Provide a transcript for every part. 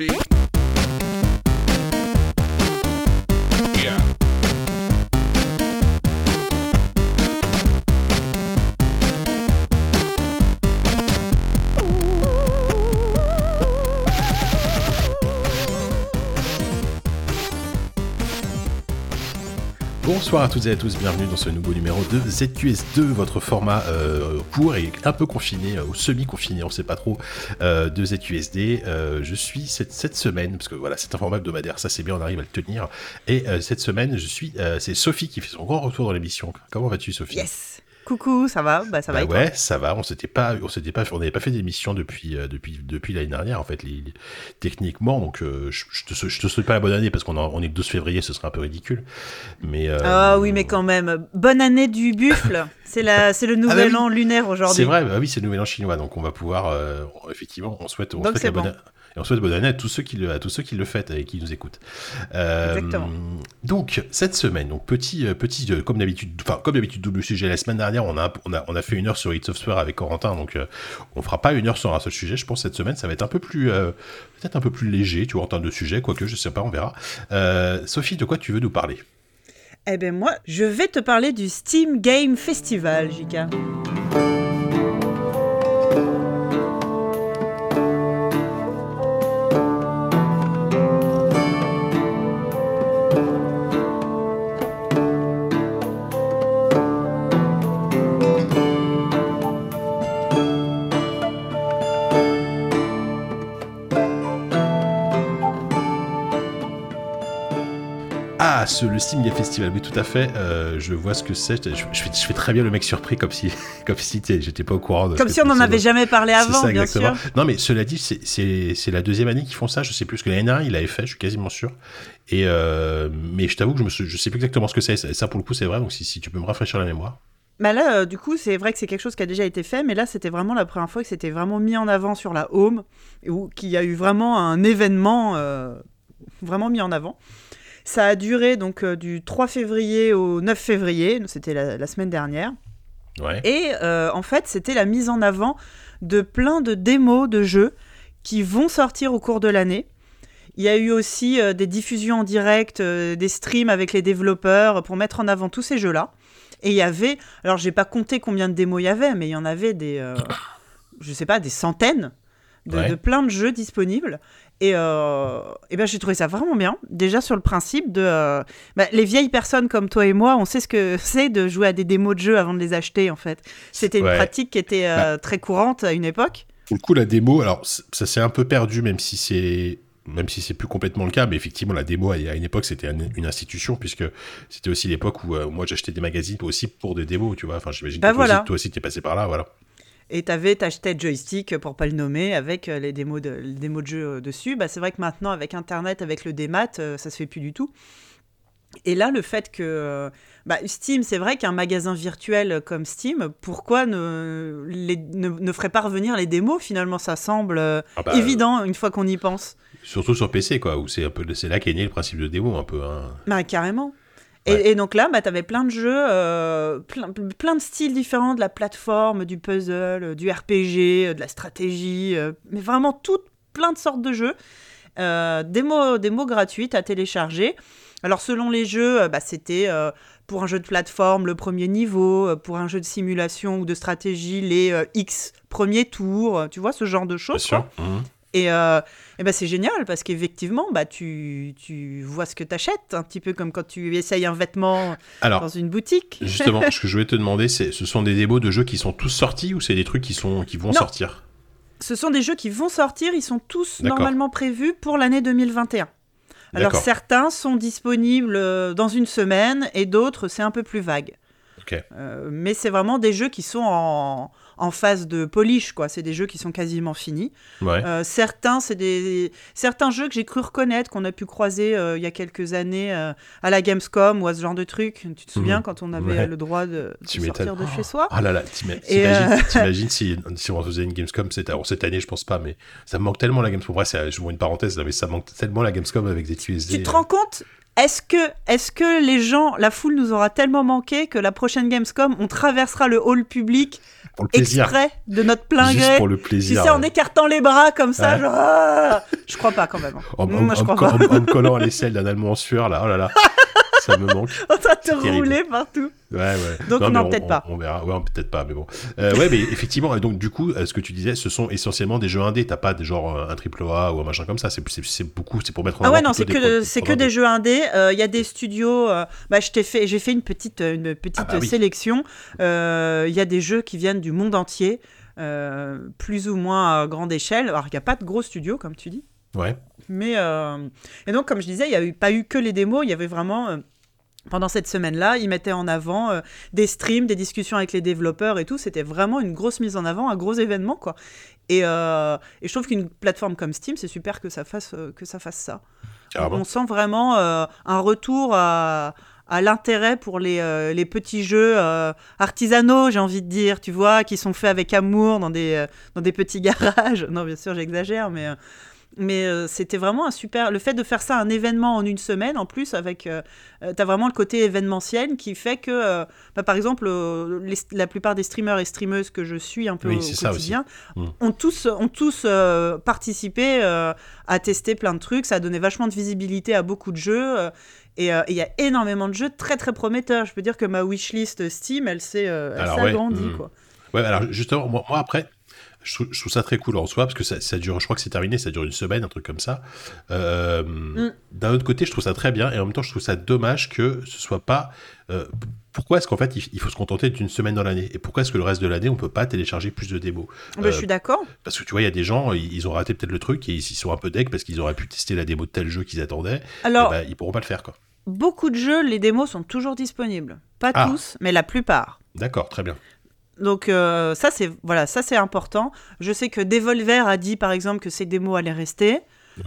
Sophie. Bonsoir à toutes et à tous, bienvenue dans ce nouveau numéro de ZQS2, votre format euh, court et un peu confiné, euh, ou semi-confiné, on sait pas trop, euh, de ZQSD. Euh, je suis cette, semaine, parce que voilà, c'est un format hebdomadaire, ça c'est bien, on arrive à le tenir. Et cette semaine, je suis, c'est Sophie qui fait son grand retour dans l'émission. Comment vas-tu, Sophie? Yes. Coucou, ça va? Bah ça va Bah et toi? ouais, ça va. On s'était pas, on s'était pas, on n'avait pas fait d'émission depuis euh, depuis depuis l'année dernière en fait, les- les- techniquement. Donc euh, je, je te sou- je te souhaite pas la bonne année parce qu'on on est le 12 février, ce serait un peu ridicule. Mais euh, Ah oui, mais quand même. Bonne année du buffle. C'est la, c'est le nouvel Ah bah oui. an lunaire aujourd'hui. C'est vrai, bah oui, c'est le nouvel an chinois, donc on va pouvoir, effectivement, on souhaite, on Donc souhaite c'est la bonne bon. Et on souhaite bonne année à tous ceux qui le, à tous ceux qui le fêtent et qui nous écoutent. Euh, Exactement. Donc cette semaine, donc petit, euh, petit, euh, comme d'habitude, enfin comme d'habitude double sujet. La semaine dernière, on a, on a, on a fait une heure sur Hit Software avec Corentin, donc euh, on fera pas une heure sur un seul sujet. Je pense que cette semaine, ça va être un peu plus, euh, peut-être un peu plus léger, tu vois, en termes de sujet, quoique je sais pas, on verra. Sophie, de quoi tu veux nous parler? Eh ben moi, je vais te parler du Steam Game Festival, Jika. Ah, ce, le Game Festival, oui, tout à fait. euh, je vois ce que c'est. Je, je fais, je fais très bien le mec surpris, comme si, comme si j'étais pas au courant. De Comme si on n'en avait jamais parlé avant, ça, bien exactement. sûr. Non, mais cela dit, c'est- la deuxième année qu'ils font ça. Je sais plus ce que l'année dernière, il avait fait, je suis quasiment sûr. Et euh, mais je t'avoue que je me je sais plus exactement ce que c'est. Ça, ça, pour le coup, c'est vrai. Donc, si, si tu peux me rafraîchir la mémoire. Bah là, euh, du coup, c'est vrai que c'est quelque chose qui a déjà été fait, mais là, c'était vraiment la première fois que c'était vraiment mis en avant sur la home, ou qu'il y a eu vraiment un événement euh, vraiment mis en avant. Ça a duré donc euh, du 3 février au 9 février, c'était la, la semaine dernière. Ouais. Et euh, en fait, c'était la mise en avant de plein de démos de jeux qui vont sortir au cours de l'année. Il y a eu aussi euh, des diffusions en direct, euh, des streams avec les développeurs pour mettre en avant tous ces jeux-là. Et il y avait, alors j'ai pas compté combien de démos il y avait, mais il y en avait des, euh, je sais pas, des centaines de, Ouais. de plein de jeux disponibles. Et, euh, et ben j'ai trouvé ça vraiment bien. Déjà sur le principe de, euh, bah, les vieilles personnes comme toi et moi, on sait ce que c'est de jouer à des démos de jeux avant de les acheter en fait. C'était une Ouais. pratique qui était euh, très courante à une époque. Pour le coup, la démo, alors ça s'est un peu perdu, même si c'est même si c'est plus complètement le cas, mais effectivement la démo à une époque c'était un- une institution puisque c'était aussi l'époque où moi j'achetais des magazines aussi pour des démos, tu vois. Enfin j'imagine Bah que voilà. toi aussi t'es passé par là, voilà. Et t'avais, t'achetais joystick pour pas le nommer avec euh, les démos de, les démos de jeux euh, dessus. Bah, c'est vrai que maintenant avec Internet, avec le démat, euh, ça se fait plus du tout. Et là, le fait que bah, Steam, c'est vrai qu'un magasin virtuel comme Steam, pourquoi ne, les- ne, ne ferait pas revenir les démos Finalement, ça semble Ah bah, évident une fois qu'on y pense. Surtout sur PC quoi, où c'est un peu c'est là qu'est né le principe de démo un peu. Hein. Bah, carrément. Et, Ouais. et donc là, bah, tu avais plein de jeux, euh, plein, plein de styles différents, de la plateforme, du puzzle, du RPG, euh, de la stratégie, euh, mais vraiment toutes, plein de sortes de jeux. Euh, démo, démo gratuites à télécharger. Alors selon les jeux, bah, c'était pour un jeu de plateforme le premier niveau, pour un jeu de simulation ou de stratégie les X premiers tours, tu vois, ce genre de Bien choses. sûr. quoi. Et, euh, et ben c'est génial parce qu'effectivement, bah, tu, tu vois ce que tu achètes, un petit peu comme quand tu essayes un vêtement Alors dans une boutique. justement, ce que je voulais te demander, c'est ce sont des démos de jeux qui sont tous sortis ou c'est des trucs qui sont qui vont Non. sortir? Ce sont des jeux qui vont sortir, ils sont tous normalement prévus pour l'année 2021. Alors certains sont disponibles euh, dans une semaine et d'autres c'est un peu plus vague. Ok. Euh, mais c'est vraiment des jeux qui sont en, en phase de polish, quoi. C'est des jeux qui sont quasiment finis. Ouais. Euh, certains, c'est des certains jeux que j'ai cru reconnaître, qu'on a pu croiser euh, il y a quelques années euh, à la Gamescom ou à ce genre de truc. Tu te souviens Mhm. quand on avait Ouais. le droit de, de sortir de chez soi Oh là là, t'imagines, si, si on faisait une Gamescom cette, alors, cette année, je pense pas, mais ça me manque tellement la Gamescom. Bref, c'est- je vois une parenthèse, mais ça manque tellement la Gamescom avec des QSD. Tu te rends compte Est-ce que, est que les gens, la foule nous aura tellement manqué que la prochaine Gamescom, on traversera le hall public Pour le plaisir. exprès de notre plein Juste gré? pour le Tu plaisir. sais, en écartant les bras comme ça, Ouais. genre. ah je crois pas quand même. hein. En, en- Moi, je en- crois en- pas. en me collant à l'aisselle d'un Allemand en sueur, là, oh là là, ça me manque. En train de te rouler partout. Ouais, ouais. Donc, non, on- peut-être on- pas. On verra. Ouais, peut-être pas, mais bon. Euh, ouais, mais effectivement, donc du coup, euh, ce que tu disais, ce sont essentiellement des jeux indés. T'as pas des genre euh, un triple A ou un machin comme ça. C'est beaucoup, c'est pour mettre en Ah ouais, non, c'est que, des c'est que des jeux indés. Il y a des studios. euh, bah, je t'ai fait, j'ai fait une petite, une petite Ah bah sélection. Il y a des jeux qui viennent du monde entier, euh, plus ou moins à grande échelle. Alors, il n'y a pas de gros studios, comme tu dis. Ouais. Mais euh, et donc, comme je disais, il n'y a eu, pas eu que les démos. Il y avait vraiment. euh, pendant cette semaine-là, ils mettaient en avant euh, des streams, des discussions avec les développeurs et tout. C'était vraiment une grosse mise en avant, un gros événement, quoi. Et, et je trouve qu'une plateforme comme Steam, c'est super que ça fasse, que ça fasse ça. Carrément. On sent vraiment un retour à, à l'intérêt pour les, euh, les petits jeux euh, artisanaux, j'ai envie de dire, tu vois, qui sont faits avec amour dans des, euh, dans des petits garages. Non, bien sûr, j'exagère, mais, mais euh, c'était vraiment un super. Le fait de faire ça un événement en une semaine, en plus, avec. Euh, euh, T'as vraiment le côté événementiel qui fait que, euh, bah, par exemple, les- la plupart des streamers et streameuses que je suis un peu Oui, au quotidien aussi. Mm. ont tous, ont tous participé à tester plein de trucs. Ça a donné vachement de visibilité à beaucoup de jeux. et euh, il y a énormément de jeux très très prometteurs. Je peux dire que ma wishlist Steam, elle s'est euh, s'est ouais, agrandie. mm. Ouais, alors justement, moi, moi, après, je trouve, je trouve ça très cool en soi parce que ça, ça dure, je crois que c'est terminé, ça dure une semaine, un truc comme ça. Euh, Mm. D'un autre côté, je trouve ça très bien et en même temps, je trouve ça dommage que ce soit pas. euh, pourquoi est-ce qu'en fait, il, il faut se contenter d'une semaine dans l'année? Et pourquoi est-ce que le reste de l'année, on peut pas télécharger plus de démos? Bah, Euh, je suis d'accord. Parce que tu vois, il y a des gens, ils, ils ont raté peut-être le truc et ils, ils sont un peu deg parce qu'ils auraient pu tester la démo de tel jeu qu'ils attendaient. Alors, et bah, ils pourront pas le faire, quoi. beaucoup de jeux, les démos sont toujours disponibles. Pas Ah. tous, mais la plupart. D'accord, très bien. Donc euh, ça c'est voilà ça c'est important. Je sais que Devolver a dit par exemple que ces démos allaient rester.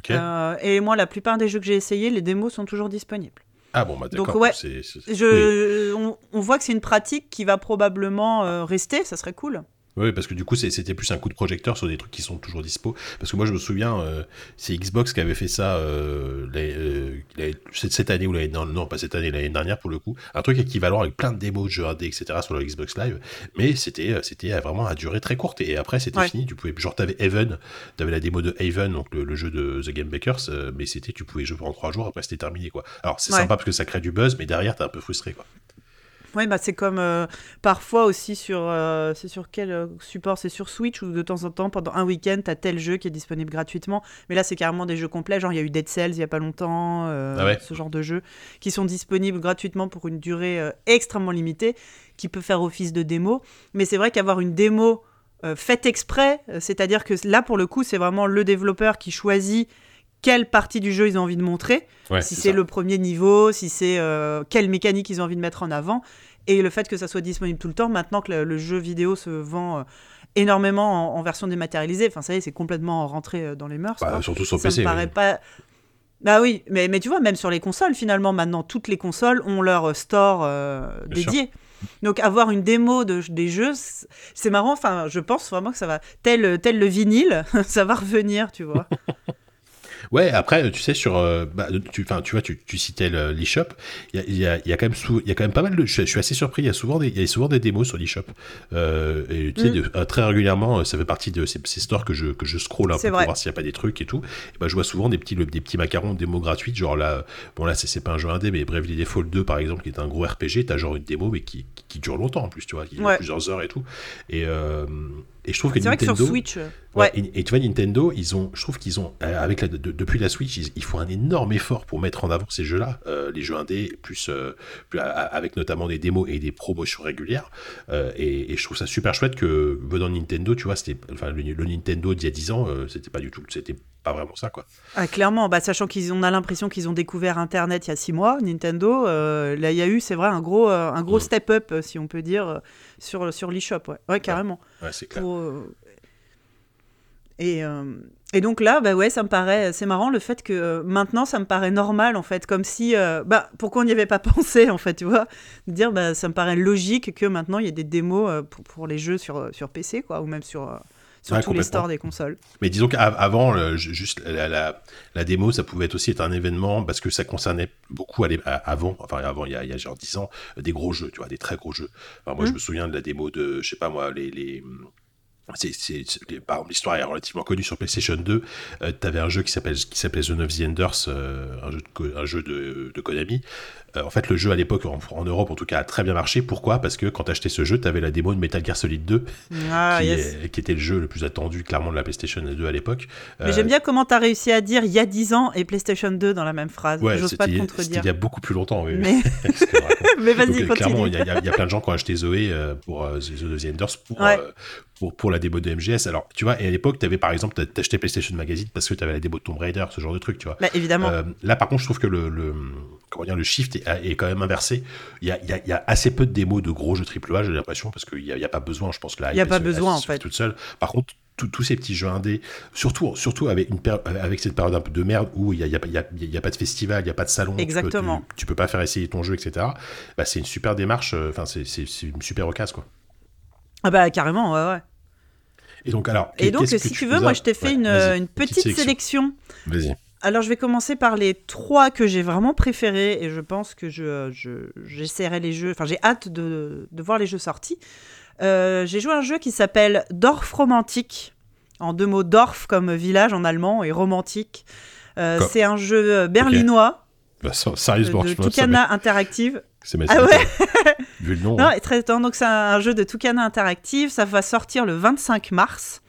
Euh, et moi la plupart des jeux que j'ai essayés, les démos sont toujours disponibles. ah bon, bah donc, d'accord. ouais. Je, on voit que c'est une pratique qui va probablement euh, rester, ça serait cool. Oui, parce que du coup, c'était plus un coup de projecteur sur des trucs qui sont toujours dispo. Parce que moi, je me souviens, euh, c'est Xbox qui avait fait ça euh, euh, cette, année ou l'année non, non, pas cette année, l'année dernière pour le coup. Un truc équivalent avec plein de démos de jeux indés, etc. sur le Xbox Live. Mais c'était c'était vraiment à durée très courte. Et après, c'était Ouais. fini. Tu pouvais, genre, t'avais Haven, t'avais la démo de Haven, donc le, le jeu de The Game Bakers. mais c'était, tu pouvais jouer pendant trois jours. Après, c'était terminé, quoi. Alors, c'est Ouais. sympa parce que ça crée du buzz, mais derrière, t'es un peu frustré, quoi. Oui, bah c'est comme euh, parfois aussi sur. euh, c'est sur quel euh, support C'est sur Switch ou de temps en temps, pendant un week-end, t'as tel jeu qui est disponible gratuitement. Mais là, c'est carrément des jeux complets. Genre, il y a eu Dead Cells il y a pas longtemps, euh, Ah ouais. ce genre de jeux qui sont disponibles gratuitement pour une durée extrêmement limitée, qui peut faire office de démo. Mais c'est vrai qu'avoir une démo faite exprès, c'est-à-dire que là, pour le coup, c'est vraiment le développeur qui choisit quelle partie du jeu ils ont envie de montrer Ouais, si c'est le premier niveau, si c'est euh, quelle mécanique ils ont envie de mettre en avant. Et le fait que ça soit disponible tout le temps, maintenant que le, le jeu vidéo se vend euh, énormément en, en version dématérialisée, enfin ça y est, c'est complètement rentré euh, dans les mœurs. Bah, surtout sur ça PC. me paraît oui. pas... Bah oui, mais, mais tu vois, même sur les consoles, finalement, maintenant, toutes les consoles ont leur store euh, sûr. dédié. Donc avoir une démo de, des jeux, c'est- c'est marrant. Enfin, je pense vraiment que ça va, tel, tel le vinyle, ça va revenir, tu vois. Ouais, après, tu sais, sur. euh, bah, tu, enfin, tu vois, tu, tu citais le- l'eShop. Il y a, il y, a, il y, a quand même sou- il y a quand même pas mal de. Je, suis- je suis assez surpris. Il y a souvent des, il y a souvent des démos sur l'eShop. Euh, et tu sais, Mm. de- euh, très régulièrement, euh, ça fait partie de ces, ces stores que je, que je scroll un peu pour voir s'il n'y a pas des trucs et tout. Et bah, je vois souvent des petits, des petits macarons, démos gratuites. Genre là, bon, là, c'est c'est pas un jeu indé, mais Bravely Default 2, par exemple, qui est un gros RPG. T'as genre une démo, mais qui, qui, qui dure longtemps en plus, tu vois, qui dure Ouais. plusieurs heures et tout. Et, euh, et je trouve que C'est vrai que sur Switch, euh, Ouais, ouais. Et, et tu vois, Nintendo, ils ont, je trouve qu'ils ont, euh, avec la, de- depuis la Switch, ils, ils font un énorme effort pour mettre en avant ces jeux-là, euh, les jeux indés, plus, euh, plus, avec notamment des démos et des promotions régulières. Et, et je trouve ça super chouette que venant de Nintendo, tu vois, c'était, enfin, le, le Nintendo d'il y a 10 ans, c'était pas du tout, c'était pas vraiment ça, quoi. Ah, clairement, bah, sachant qu'on a l'impression qu'ils ont découvert Internet il y a six mois, Nintendo, euh, là il y a eu, c'est vrai, un gros, euh, un gros Mm. step-up, si on peut dire, euh, sur, sur l'eShop. Ouais. ouais, carrément. Ouais, c'est clair. Pour, euh, Et, euh, et donc là, bah ouais, ça me paraît, c'est marrant le fait que maintenant, ça me paraît normal en fait, comme si, bah, pourquoi on n'y avait pas pensé en fait, tu vois, de dire, bah, ça me paraît logique que maintenant il y ait des démos pour, pour les jeux sur, sur PC, quoi, ou même sur, sur Ouais, tous les stores des consoles. Mais disons qu'avant, juste la, la, la démo, ça pouvait aussi être un événement parce que ça concernait beaucoup à l'é- à- avant, enfin avant, il y a, il y a genre 10 ans, euh, des gros jeux, tu vois, des très gros jeux. Enfin, moi, je Mm. me souviens de la démo de, je sais pas moi, les. les c'est, par exemple, l'histoire est relativement connue sur PlayStation 2. tu avais un jeu qui s'appelle qui s'appelait The the Enders, euh, un jeu de, un jeu de, de Konami. Euh, en fait, le jeu à l'époque, en, en Europe en tout cas, a très bien marché. Pourquoi? Parce que quand tu achetais ce jeu, tu avais la démo de Metal Gear Solid 2, Ah, qui, yes. est- qui était le jeu le plus attendu clairement de la PlayStation 2 à l'époque. Mais Euh, j'aime bien comment t'as réussi à dire il y a 10 ans et PlayStation 2 dans la même phrase. Ouais, J'ose pas te contredire. il y a beaucoup plus longtemps. Oui, Mais, mais vas-y, euh, clairement, il y, y y a plein de gens qui ont acheté Zoé euh, pour euh, The Enders pour, Ouais. pour, pour la démo de MGS. Alors, tu vois, et à l'époque, tu avais par exemple, t'a- t'achetais PlayStation Magazine parce que tu avais la démo de Tomb Raider, ce genre de truc, tu vois. Bah, évidemment. Euh, là, par contre, je trouve que le, le- comment dire, le shift est, est quand même inversé. Il y a, il y a- il y a assez peu de démos de gros jeux AAA, j'ai l'impression, parce qu'il n'y a, a pas besoin, je pense que là, Il y a pas besoin, en fait. toute seule. Par contre, tous- ces petits jeux indés, surtout, surtout avec, une péri- avec cette période un peu de merde où il n'y a, y a, pas- il y a- il y a pas de festival, il n'y a pas de salon, tu peux- Exactement. Tu, tu peux pas faire essayer ton jeu, etc. Bah, c'est une super démarche, euh, enfin, c'est une super occasion, quoi. Ah bah carrément, ouais, ouais. Et donc, alors, Et donc, si que tu veux, moi, je t'ai fait Ouais, une, une petite sélection. Vas-y. Alors, je vais commencer par les trois que j'ai vraiment préférés et je pense que je, je- j'essaierai les jeux. Enfin, j'ai hâte de, de voir les jeux sortis. Euh, j'ai joué à un jeu qui s'appelle Dorf Romantique. En deux mots, Dorf comme village en allemand et romantique. Euh, c'est un jeu euh, berlinois Bah, ça- euh, sérieusement, de ça Tucana Interactive. C'est ma Ah ouais Vu le nom. Non, hein. et très. Donc, c'est un jeu de Tucana Interactive. Ça va sortir le 25 mars,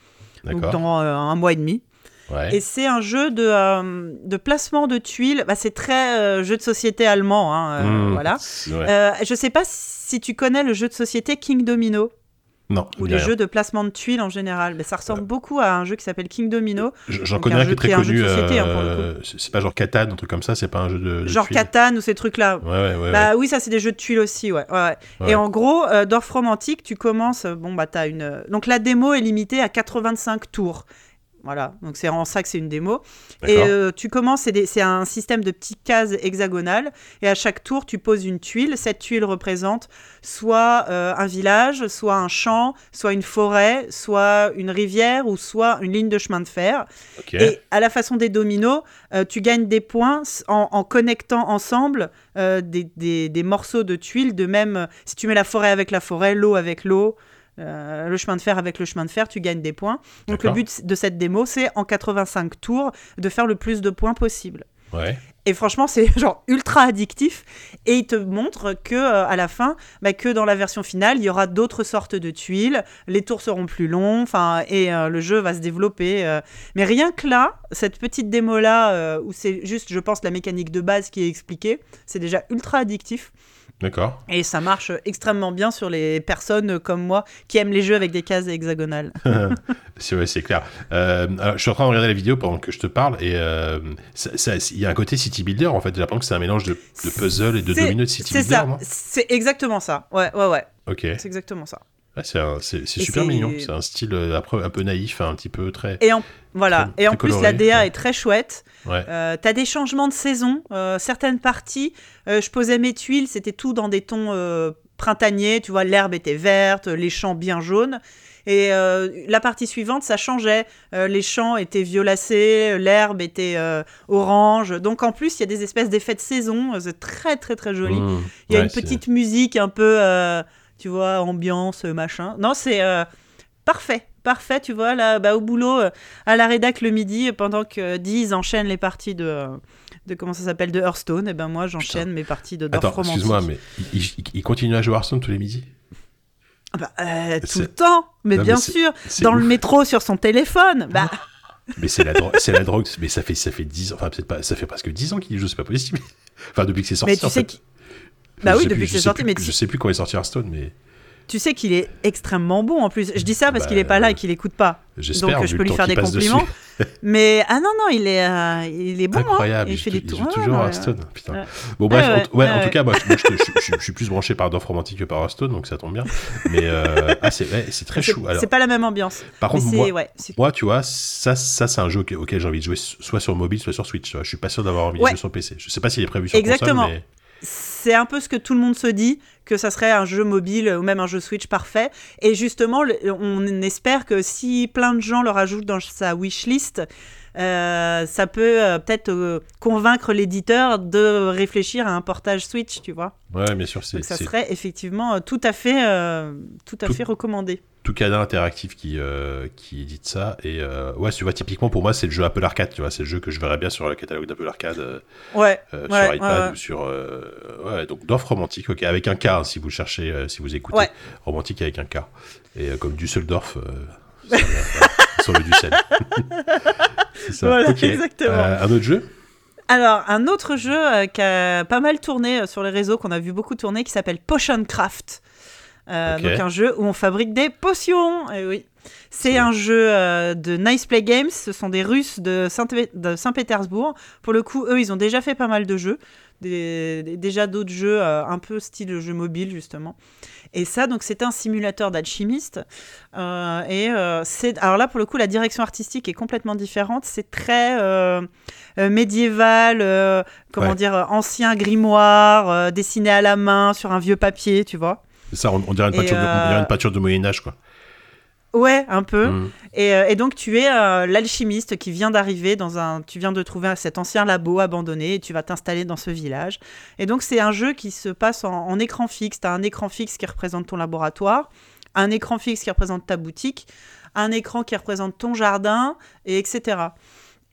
donc dans euh, un mois et demi. Ouais. Et c'est un jeu de, euh, de placement de tuiles. Bah, c'est très euh, jeu de société allemand. hein, euh, Mmh, voilà. ouais. Je sais pas si tu connais le jeu de société King Domino non, ou les rien. jeux de placement de tuiles en général. Mais ça ressemble beaucoup à un jeu qui s'appelle King Domino. J'en connais un un qui est très connu. hein, c'est pas genre Catan, un truc comme ça, c'est pas un jeu de. de Genre tuiles. Catan ou ces trucs-là. Ouais. Bah oui, ça c'est des jeux de tuiles aussi, ouais. Et en gros, Dorf Romantique, tu commences, bon bah t'as une... Donc la démo est limitée à 85 tours. Voilà, donc c'est en ça que c'est une démo. Et euh, tu commences, c'est un système de petites cases hexagonales, et à chaque tour, tu poses une tuile. Cette tuile représente soit euh, un village, soit un champ, soit une forêt, soit une rivière, ou soit une ligne de chemin de fer. Et à la façon des dominos, euh, tu gagnes des points en, en connectant ensemble des, des- des morceaux de tuiles. De même, si tu mets la forêt avec la forêt, l'eau avec l'eau, euh, le chemin de fer avec le chemin de fer, tu gagnes des points. Donc le but de cette démo, c'est en 85 tours de faire le plus de points possible. Ouais. Et franchement, c'est genre ultra addictif. Et il te montre que euh, à la fin, bah, que dans la version finale, il y aura d'autres sortes de tuiles. Les tours seront plus longs. Enfin, et euh, le jeu va se développer. euh. Mais rien que là, cette petite démo là, où c'est juste, je pense, la mécanique de base qui est expliquée, c'est déjà ultra addictif. D'accord. Et ça marche extrêmement bien sur les personnes comme moi qui aiment les jeux avec des cases hexagonales. c'est ouais, c'est clair. Euh, alors, je suis en train de regarder la vidéo pendant que je te parle et euh, ça- ça- il y a un côté city builder en fait. J'ai l'impression que c'est un mélange de, de puzzle et de C'est- domino de city C'est builder, ça. non? C'est exactement ça. Ouais, ouais, ouais. Ok. C'est exactement ça. Ouais, c'est super mignon. C'est un style euh, après un peu naïf, un petit peu très. Et en, voilà. Très- et en plus, coloré, la DA ouais. est très chouette. Ouais. Euh, T'as des changements de saison. Euh, certaines parties, euh, je posais mes tuiles, c'était tout dans des tons printaniers. Tu vois, l'herbe était verte, les champs bien jaunes. Et la partie suivante, ça changeait. Les champs étaient violacés, l'herbe était orange. Donc en plus, il y a des espèces d'effets de saison. C'est très très très joli. Mmh. Il y a Ouais, une petite musique un peu, tu vois, ambiance, machin. Non, c'est euh, parfait. Parfait, tu vois, là, bah, au boulot, euh, à la rédac le midi, pendant que Diz enchaîne les parties de, euh, de comment ça s'appelle, de Hearthstone, et ben moi, j'enchaîne mes parties de Dorf Attends, excuse-moi, mais il, il- il continue à jouer Hearthstone tous les midis? Ah bah, euh, tout le temps, mais Non, bien sûr, dans le métro, sur son téléphone. Bah, Mais c'est la, dro- c'est la drogue, mais ça fait, ça fait 10 ans, enfin peut-être pas, ça fait presque 10 ans qu'il y joue, c'est pas possible. Enfin, depuis que c'est sorti. mais tu sais bah oui, depuis plus- que je c'est sorti, plus- mais Je tu- sais plus quand est sorti Hearthstone, mais tu sais qu'il est extrêmement bon en plus. Je dis ça parce Bah, qu'il est pas là et qu'il écoute pas. j'espère. Donc je peux lui faire des compliments. mais ah non, non, il est, euh, il est bon. hein. Incroyable, Il il fait des tours. Ouais, toujours à ouais, Hearthstone. Putain. Ouais. Bon, bref, Ouais, en, en tout cas, moi, je, je je- je- je suis plus branché par Dorf Romantique que par Hearthstone, donc ça tombe bien. Mais euh, ah, c'est très chou. C'est pas la même ambiance. par contre, moi, tu vois, ça, ça c'est un jeu auquel, auquel j'ai envie de jouer soit sur mobile, soit sur Switch. Je suis pas sûr d'avoir envie de jouer sur PC. Je sais pas s'il est prévu sur Exactement. console, mais c'est un peu ce que tout le monde se dit, que ça serait un jeu mobile ou même un jeu Switch parfait. Et justement, on espère que si plein de gens le rajoutent dans sa wishlist, euh, ça peut euh, peut-être euh, convaincre l'éditeur de réfléchir à un portage Switch, tu vois. Ouais, bien sûr, c'est ça serait effectivement tout à fait, tout à Tout- fait recommandé. Tout Canard Interactive qui, euh, qui édite ça. Et euh, ouais, tu vois, typiquement pour moi, c'est le jeu Apple Arcade, tu vois, c'est le jeu que je verrais bien sur le catalogue d'Apple Arcade. euh, Ouais, euh, Ouais, sur iPad ouais, ou sur ouais donc d'offres romantiques ok avec un K hein, si vous cherchez si vous écoutez romantique avec un K et comme Düsseldorf euh, sur, le- Dussel c'est ça Voilà, exactement. Un autre jeu? Alors, un autre jeu qui a pas mal tourné sur les réseaux, qu'on a vu beaucoup tourner, qui s'appelle Potion Craft. Euh. Donc, un jeu où on fabrique des potions. Eh oui. C'est un jeu euh, de Nice Play Games. Ce sont des Russes de Saint- Saint-Pétersbourg. Pour le coup, eux, ils ont déjà fait pas mal de jeux. Des- des- déjà d'autres jeux euh, un peu style jeu mobile, justement. Et ça, donc, c'est un simulateur d'alchimiste. Euh, et euh, c'est. Alors là, pour le coup, la direction artistique est complètement différente. C'est très. médiéval, comment Ouais. dire, ancien grimoire, dessiné à la main sur un vieux papier, tu vois. C'est ça on, on dirait une peinture de, on dirait euh, une peinture de Moyen Âge quoi Ouais, un peu. Mm. Et, euh, et donc tu es euh, l'alchimiste qui vient d'arriver dans un, tu viens de trouver cet ancien labo abandonné et tu vas t'installer dans ce village. Et donc c'est un jeu qui se passe en, en écran fixe. Tu as un écran fixe qui représente ton laboratoire, un écran fixe qui représente ta boutique, un écran qui représente ton jardin, et etc.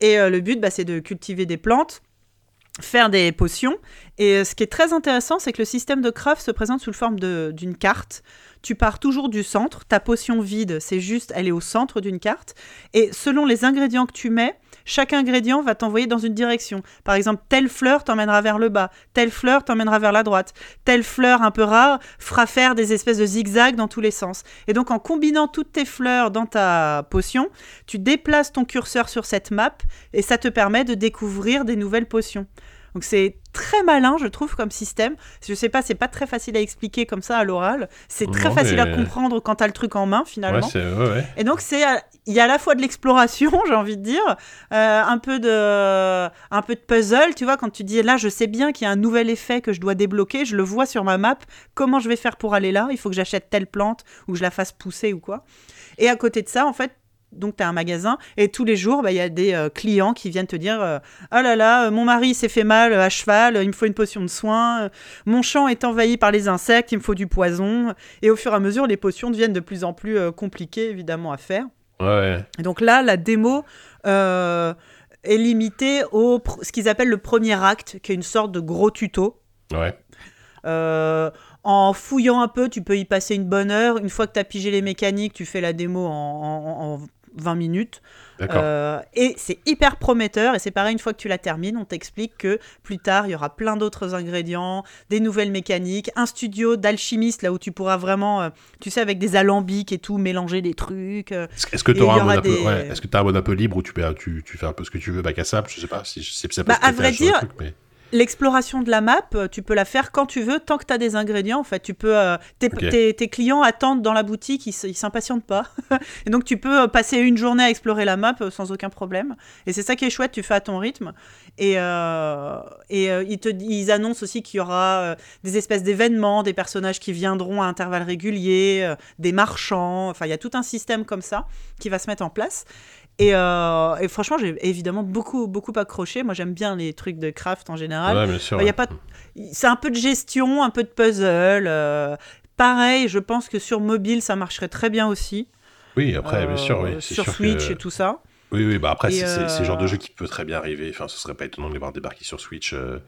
Et euh, le but, bah, c'est de cultiver des plantes faire des potions. Et euh, ce qui est très intéressant, c'est que le système de craft se présente sous le forme d'une carte. Tu pars toujours du centre. Ta potion vide, c'est juste, elle est au centre d'une carte. Et selon les ingrédients que tu mets, chaque ingrédient va t'envoyer dans une direction. Par exemple, telle fleur t'emmènera vers le bas, telle fleur t'emmènera vers la droite, telle fleur un peu rare fera faire des espèces de zigzags dans tous les sens. Et donc, en combinant toutes tes fleurs dans ta potion, tu déplaces ton curseur sur cette map et ça te permet de découvrir des nouvelles potions. Donc c'est très malin, je trouve, comme système. Je sais pas, c'est pas très facile à expliquer comme ça à l'oral. C'est très Non, facile à comprendre quand t'as le truc en main, finalement. c'est ouais, ouais. Et donc c'est, il y a à la fois de l'exploration, j'ai envie de dire, euh, un peu de, un peu de puzzle. Tu vois, quand tu dis là, je sais bien qu'il y a un nouvel effet que je dois débloquer, je le vois sur ma map. Comment je vais faire pour aller là? Il faut que j'achète telle plante ou que je la fasse pousser ou quoi. Et à côté de ça, en fait. Donc, tu as un magasin et tous les jours, bah, il y a des euh, clients qui viennent te dire euh, Ah là là, euh, mon mari s'est fait mal à cheval, il me faut une potion de soin, mon champ est envahi par les insectes, il me faut du poison. Et au fur et à mesure, les potions deviennent de plus en plus euh, compliquées, évidemment, à faire. Ouais. Et donc là, la démo est limitée au ce qu'ils appellent le premier acte, qui est une sorte de gros tuto. Ouais. Euh, en fouillant un peu, tu peux y passer une bonne heure. Une fois que tu as pigé les mécaniques, tu fais la démo en, en- en 20 minutes. Euh, et c'est hyper prometteur. Et c'est pareil, une fois que tu la termines, on t'explique que plus tard, il y aura plein d'autres ingrédients, des nouvelles mécaniques, un studio d'alchimiste, là où tu pourras vraiment, euh, tu sais, avec des alambics et tout, mélanger des trucs. euh, Est-ce que tu auras un mode aura un peu, des- ouais, est-ce que t'as un mode un peu libre où tu, peux- tu, tu fais un peu ce que tu veux, bac à sable, je sais pas si c'est c'est Bah, à vrai dire, truc, mais- L'exploration de la map, euh, tu peux la faire quand tu veux, tant que tu as des ingrédients. En fait, tu peux, euh, tes, Ok. tes- tes clients attendent dans la boutique, ils s'impatientent pas. et donc, tu peux euh, passer une journée à explorer la map sans aucun problème. Et c'est ça qui est chouette, tu fais à ton rythme. Et, euh, et euh, ils, te, ils annoncent aussi qu'il y aura des espèces d'événements, des personnages qui viendront à intervalles réguliers, des marchands. Enfin, il y a tout un système comme ça qui va se mettre en place. Et, euh, et franchement, j'ai évidemment beaucoup, beaucoup accroché. Moi, j'aime bien les trucs de craft en général. Ouais, bien sûr. Il y a pas c'est un peu de gestion, un peu de puzzle. euh, pareil, je pense que sur mobile, ça marcherait très bien aussi. Oui, après, bien Euh, sûr, oui. c'est Sur Switch que- et tout ça. Oui, oui, bah après, c'est c'est le genre de euh, jeu qui peut très bien arriver. Enfin, ce serait pas étonnant de les voir débarquer sur Switch euh,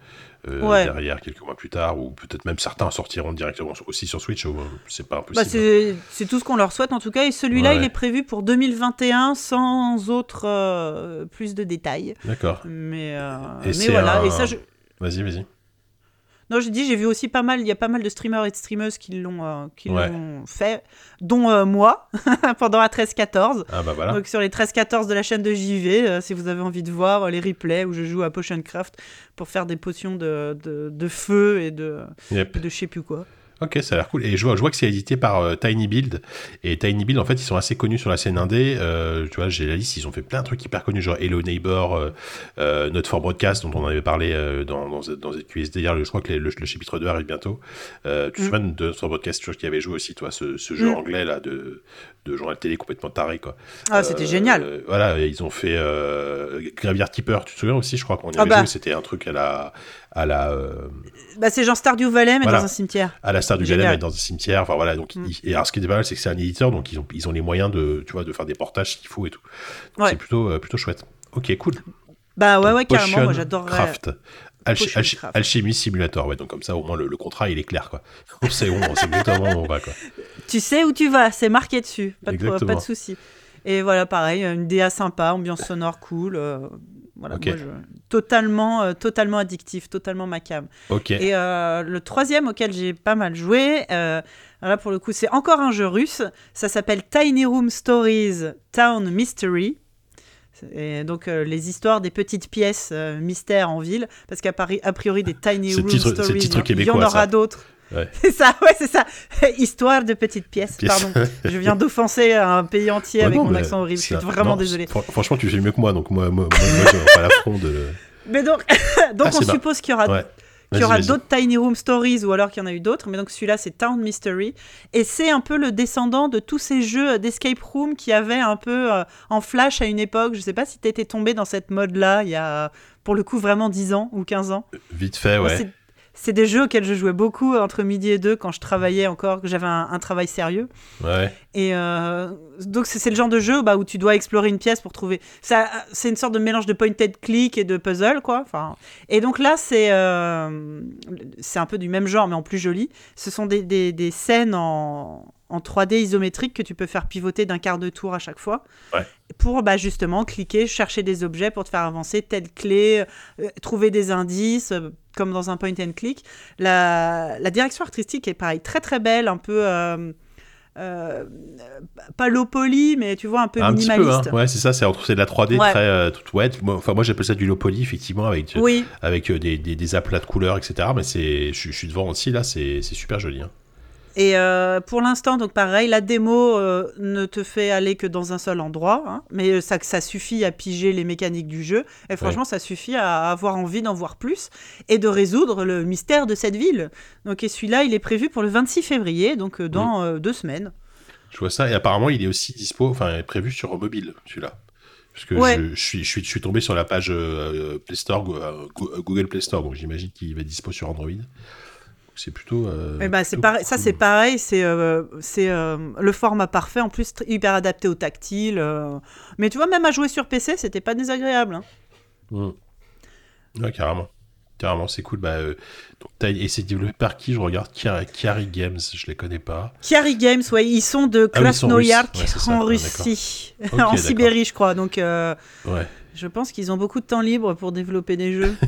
euh, Ouais. derrière quelques mois plus tard, ou peut-être même certains sortiront directement aussi sur Switch. euh, C'est pas Bah, impossible. c'est c'est tout ce qu'on leur souhaite en tout cas. Et celui-là, Ouais. il est prévu pour 2021 sans autre euh, plus de détails. D'accord. Mais, euh, voilà. un- Et ça, je... Vas-y, vas-y. Non, j'ai dit, j'ai vu aussi pas mal, il y a pas mal de streamers et de streameuses qui l'ont euh, qui Ouais. l'ont fait, dont euh, moi, pendant la 13-14. Ah bah voilà. Donc sur les 13-14 de la chaîne de JV, euh, si vous avez envie de voir les replays où je joue à Potion Craft pour faire des potions de, de, de feu et de, Yep. de je sais plus quoi. Ok, ça a l'air cool. Et je vois, je vois que c'est édité par euh, Tiny Build. Et Tiny Build, en fait, ils sont assez connus sur la scène indé. Euh, tu vois, j'ai la liste, ils ont fait plein de trucs hyper connus, genre Hello Neighbor, euh, euh, Not for Broadcast, dont on avait parlé euh, dans, dans, dans ZQSD hier. Je crois que les- le, le chapitre 2 arrive bientôt. Tu te Mm. souviens de Not for Broadcast, tu vois, qui avait joué aussi, toi, ce, ce jeu Mm. anglais, là, de, de journal télé complètement taré, quoi. Ah, c'était génial. Voilà, ils ont fait Graveyard Keeper, tu te souviens aussi, je crois qu'on y Ah avait bah. joué, c'était un truc à la, à la, euh, Bah, c'est genre Stardew Valley, mais Voilà. dans un cimetière. à la star du Génial. Galem, mais dans un cimetière. Enfin voilà, donc Mm. il- et alors ce qui est pas mal, c'est que c'est un éditeur, donc ils ont ils ont les moyens de tu vois de faire des portages qu'il faut et tout. Ouais. C'est plutôt euh, plutôt chouette. Ok, cool. Bah ouais, Donc, ouais, carrément. Moi, j'adorerais. Craft. Craft. Alchimie Simulator, ouais, donc comme ça au moins le, le contrat il est clair quoi. On sait où on sait exactement où on va quoi. Tu sais où tu vas, c'est marqué dessus. Pas de, pas de souci. Et voilà, pareil, une DA sympa, ambiance sonore cool. euh, voilà, Ok. moi, je- totalement, euh, totalement addictif, totalement ma cam. Ok. Et euh, le troisième auquel j'ai pas mal joué, euh, là pour le coup, c'est encore un jeu russe. Ça s'appelle Tiny Room Stories Town Mystery. Et donc euh, les histoires des petites pièces euh, mystères en ville, parce qu'à Paris, a priori des tiny room titre- stories, titre il y en- aura d'autres. Ouais. C'est ça, ouais, c'est ça. Histoire de petites pièces. Pièces. Pardon, je viens d'offenser un pays entier avec non, mon accent horrible. Je suis vraiment non, désolée. fr- Franchement, tu fais mieux que moi, donc moi, moi, moi, pas l'affront de. Mais donc, donc Ah, on suppose qu'il y aura Ouais. y aura d'autres Tiny Room Stories ou alors qu'il y en a eu d'autres. Mais donc celui-là, c'est Town Mystery. Et c'est un peu le descendant de tous ces jeux d'escape room qui avaient un peu euh, en flash à une époque. Je sais pas si tu étais tombé dans cette mode-là il y a, pour le coup, vraiment 10 ans ou 15 ans. Vite fait, ouais. C'est- des jeux auxquels je jouais beaucoup entre midi et deux quand je travaillais encore, que j'avais un, un travail sérieux. Ouais. Et euh, donc c'est c'est le genre de jeu bah, où tu dois explorer une pièce pour trouver. Ça, c'est une sorte de mélange de point and click et de puzzle quoi. Enfin, et donc là c'est euh, c'est un peu du même genre mais en plus joli. Ce sont des, des, des scènes en, en 3D isométrique que tu peux faire pivoter d'un quart de tour à chaque fois. Ouais. Pour bah, justement cliquer, chercher des objets pour te faire avancer, telle clé, euh, trouver des indices, euh, comme dans un point and click. La, la direction artistique est pareil, très très belle, un peu. euh, euh, pas low poly, mais tu vois, un peu Un petit peu, hein. minimaliste. Ouais, c'est ça, c'est de la 3D Ouais. très euh, toute wet. Moi, Enfin, moi j'appelle ça du low poly, effectivement, avec, Oui, avec euh, des, des, des aplats de couleurs, etc. Mais c'est, je, suis devant aussi, là, c'est c'est super joli. hein. Et euh, pour l'instant, donc pareil, la démo euh, ne te fait aller que dans un seul endroit, hein, mais ça, ça suffit à piger les mécaniques du jeu, et franchement, ça suffit à avoir envie d'en voir plus, et de résoudre le mystère de cette ville. Donc, et celui-là, il est prévu pour le 26 février, donc euh, dans euh, deux semaines. Je vois ça, et apparemment, il est aussi dispo, enfin, prévu sur mobile, celui-là. Parce que Ouais. je, je suis, je, suis, je suis tombé sur la page euh, Play Store, Go- euh, Go- Google Play Store, donc j'imagine qu'il va être dispo sur Android. C'est plutôt. euh, Eh ben, c'est plutôt pareil, ça c'est pareil, c'est euh, c'est euh, le format parfait, en plus hyper adapté au tactile. Mais tu vois, même à jouer sur PC, c'était pas désagréable. hein. Mm. Ouais, carrément. Carrément, c'est cool. Bah, et c'est développé par qui Je regarde? Chiari Games, je les connais pas. Chiari Games, ouais, ils sont de Ah oui, Krasnoyarsk. Ouais, ça. en Ah, Russie, en. Sibérie, je crois. Donc, Ouais. je pense qu'ils ont beaucoup de temps libre pour développer des jeux.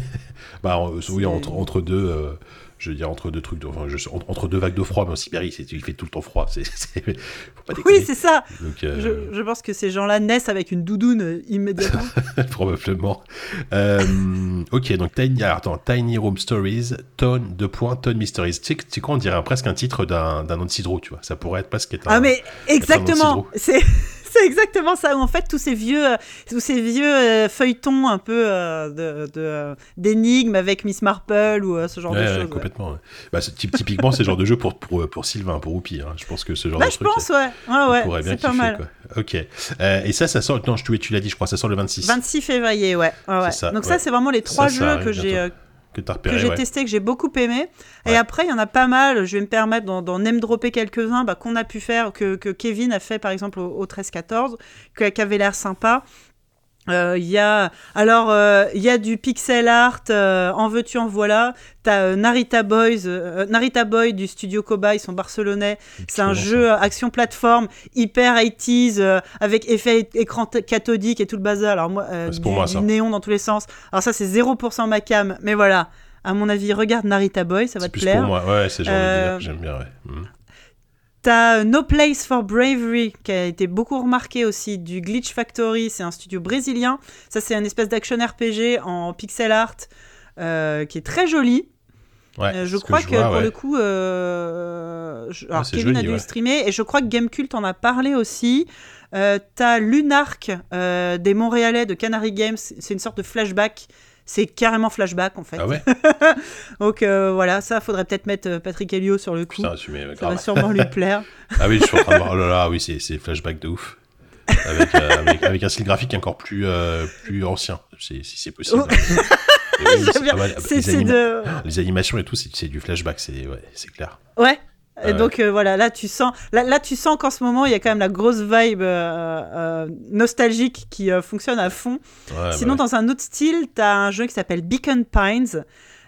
Bah, oui, entre, entre deux. Je veux dire, entre deux trucs, de- enfin, je- entre, deux vagues de froid, mais en Sibérie, il fait tout le temps froid. Faut pas oui, c'est ça. Donc, euh, Je, je pense que ces gens-là naissent avec une doudoune euh, immédiatement. probablement. Euh, ok, donc Tiny, attends, Tiny Room Stories, Tone, deux points, Tone Mysteries. Tu sais, quoi, on dirait presque un titre d'un, nom de tu vois. Ça pourrait être presque être un- Ah mais exactement, c'est c'est exactement ça. En fait, tous ces vieux, euh, tous ces vieux euh, feuilletons un peu euh, de- d'énigmes avec Miss Marple ou ce genre Ouais, de choses. complètement. ouais. Bah, typiquement, c'est le genre de jeu pour, pour, pour Sylvain, pour Oupi. hein. Je pense que ce genre Bah, de je truc. pense, ouais. Ouais, ouais, pourrait bien c'est pas kiffer, mal. quoi. Ok. Euh, et ça, ça sort. Non, je, tu, l'as dit, je crois, ça sort le 26. 26 février, ouais. ouais, ouais. C'est ça, Donc ça, c'est vraiment les trois Ça, jeux que j'ai Que que repéré, j'ai ouais. testé, que j'ai beaucoup aimé. Ouais. Et après, il y en a pas mal. Je vais me permettre d'en, name dropper quelques-uns bah, qu'on a pu faire, que, que Kevin a fait par exemple au, au 13-14, que- qui avait l'air sympa. Euh, Il y a alors euh, il y a du pixel art euh, en veux-tu en voilà. T'as Narita Boys Narita Boy du studio Koba ils sont barcelonais. C'est un jeu action plateforme hyper 80s euh, avec effet écran cathodique et tout le bazar. Alors moi du, moi, du néon dans tous les sens. Alors ça c'est 0% ma cam. Mais voilà. À mon avis regarde Narita Boy ça va te plaire. pour moi. Ouais, c'est genre de délire que j'aime bien, ouais. T'as euh, No Place for Bravery, qui a été beaucoup remarqué aussi, du Glitch Factory, c'est un studio brésilien. Ça, c'est une espèce d'action RPG en pixel art euh, qui est très joli. Ouais, Euh, je crois que, vois, pour ouais. le coup, euh, je- alors c'est Kevin a joli, dû le ouais. streamer et je crois que Gamecult en a parlé aussi. T'as Lunark des Montréalais de Canary Games, c'est une sorte de flashback. C'est carrément flashback en fait. Ah ouais Donc euh, voilà, ça faudrait peut-être mettre euh, Patrick Helio sur le coup. Putain, ça va sûrement lui plaire. Ah oui, je suis en train de voir. Oh là là, oui, c'est c'est flashback de ouf. Avec, euh, avec, avec un style graphique encore plus, euh, plus ancien, si c'est possible. Oh. Oui, c'est Les, c'est anima- de. les animations et tout, c'est c'est du flashback, c'est ouais, c'est clair. Ouais. Et donc euh, voilà, là tu sens, là, là tu sens qu'en ce moment il y a quand même la grosse vibe euh, euh, nostalgique qui fonctionne à fond. Ouais, Sinon bah dans un autre style, t'as un jeu qui s'appelle Beacon Pines,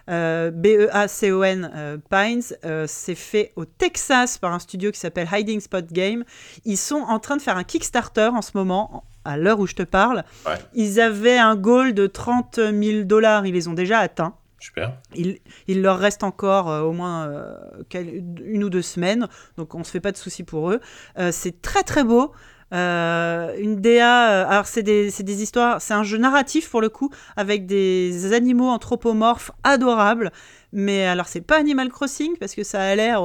B-E-A-C-O-n Pines. C'est fait au Texas par un studio qui s'appelle Hiding Spot Game. Ils sont en train de faire un Kickstarter en ce moment. À l'heure où je te parle, Ouais. ils avaient un goal de 30 000 dollars, ils les ont déjà atteints. Super. Il, il leur reste encore euh, au moins euh, une ou deux semaines, donc on se fait pas de soucis pour eux. Euh, c'est très très beau. Une DA, alors c'est des, des histoires, c'est un jeu narratif pour le coup, avec des animaux anthropomorphes adorables. Mais alors c'est pas Animal Crossing parce que ça a l'air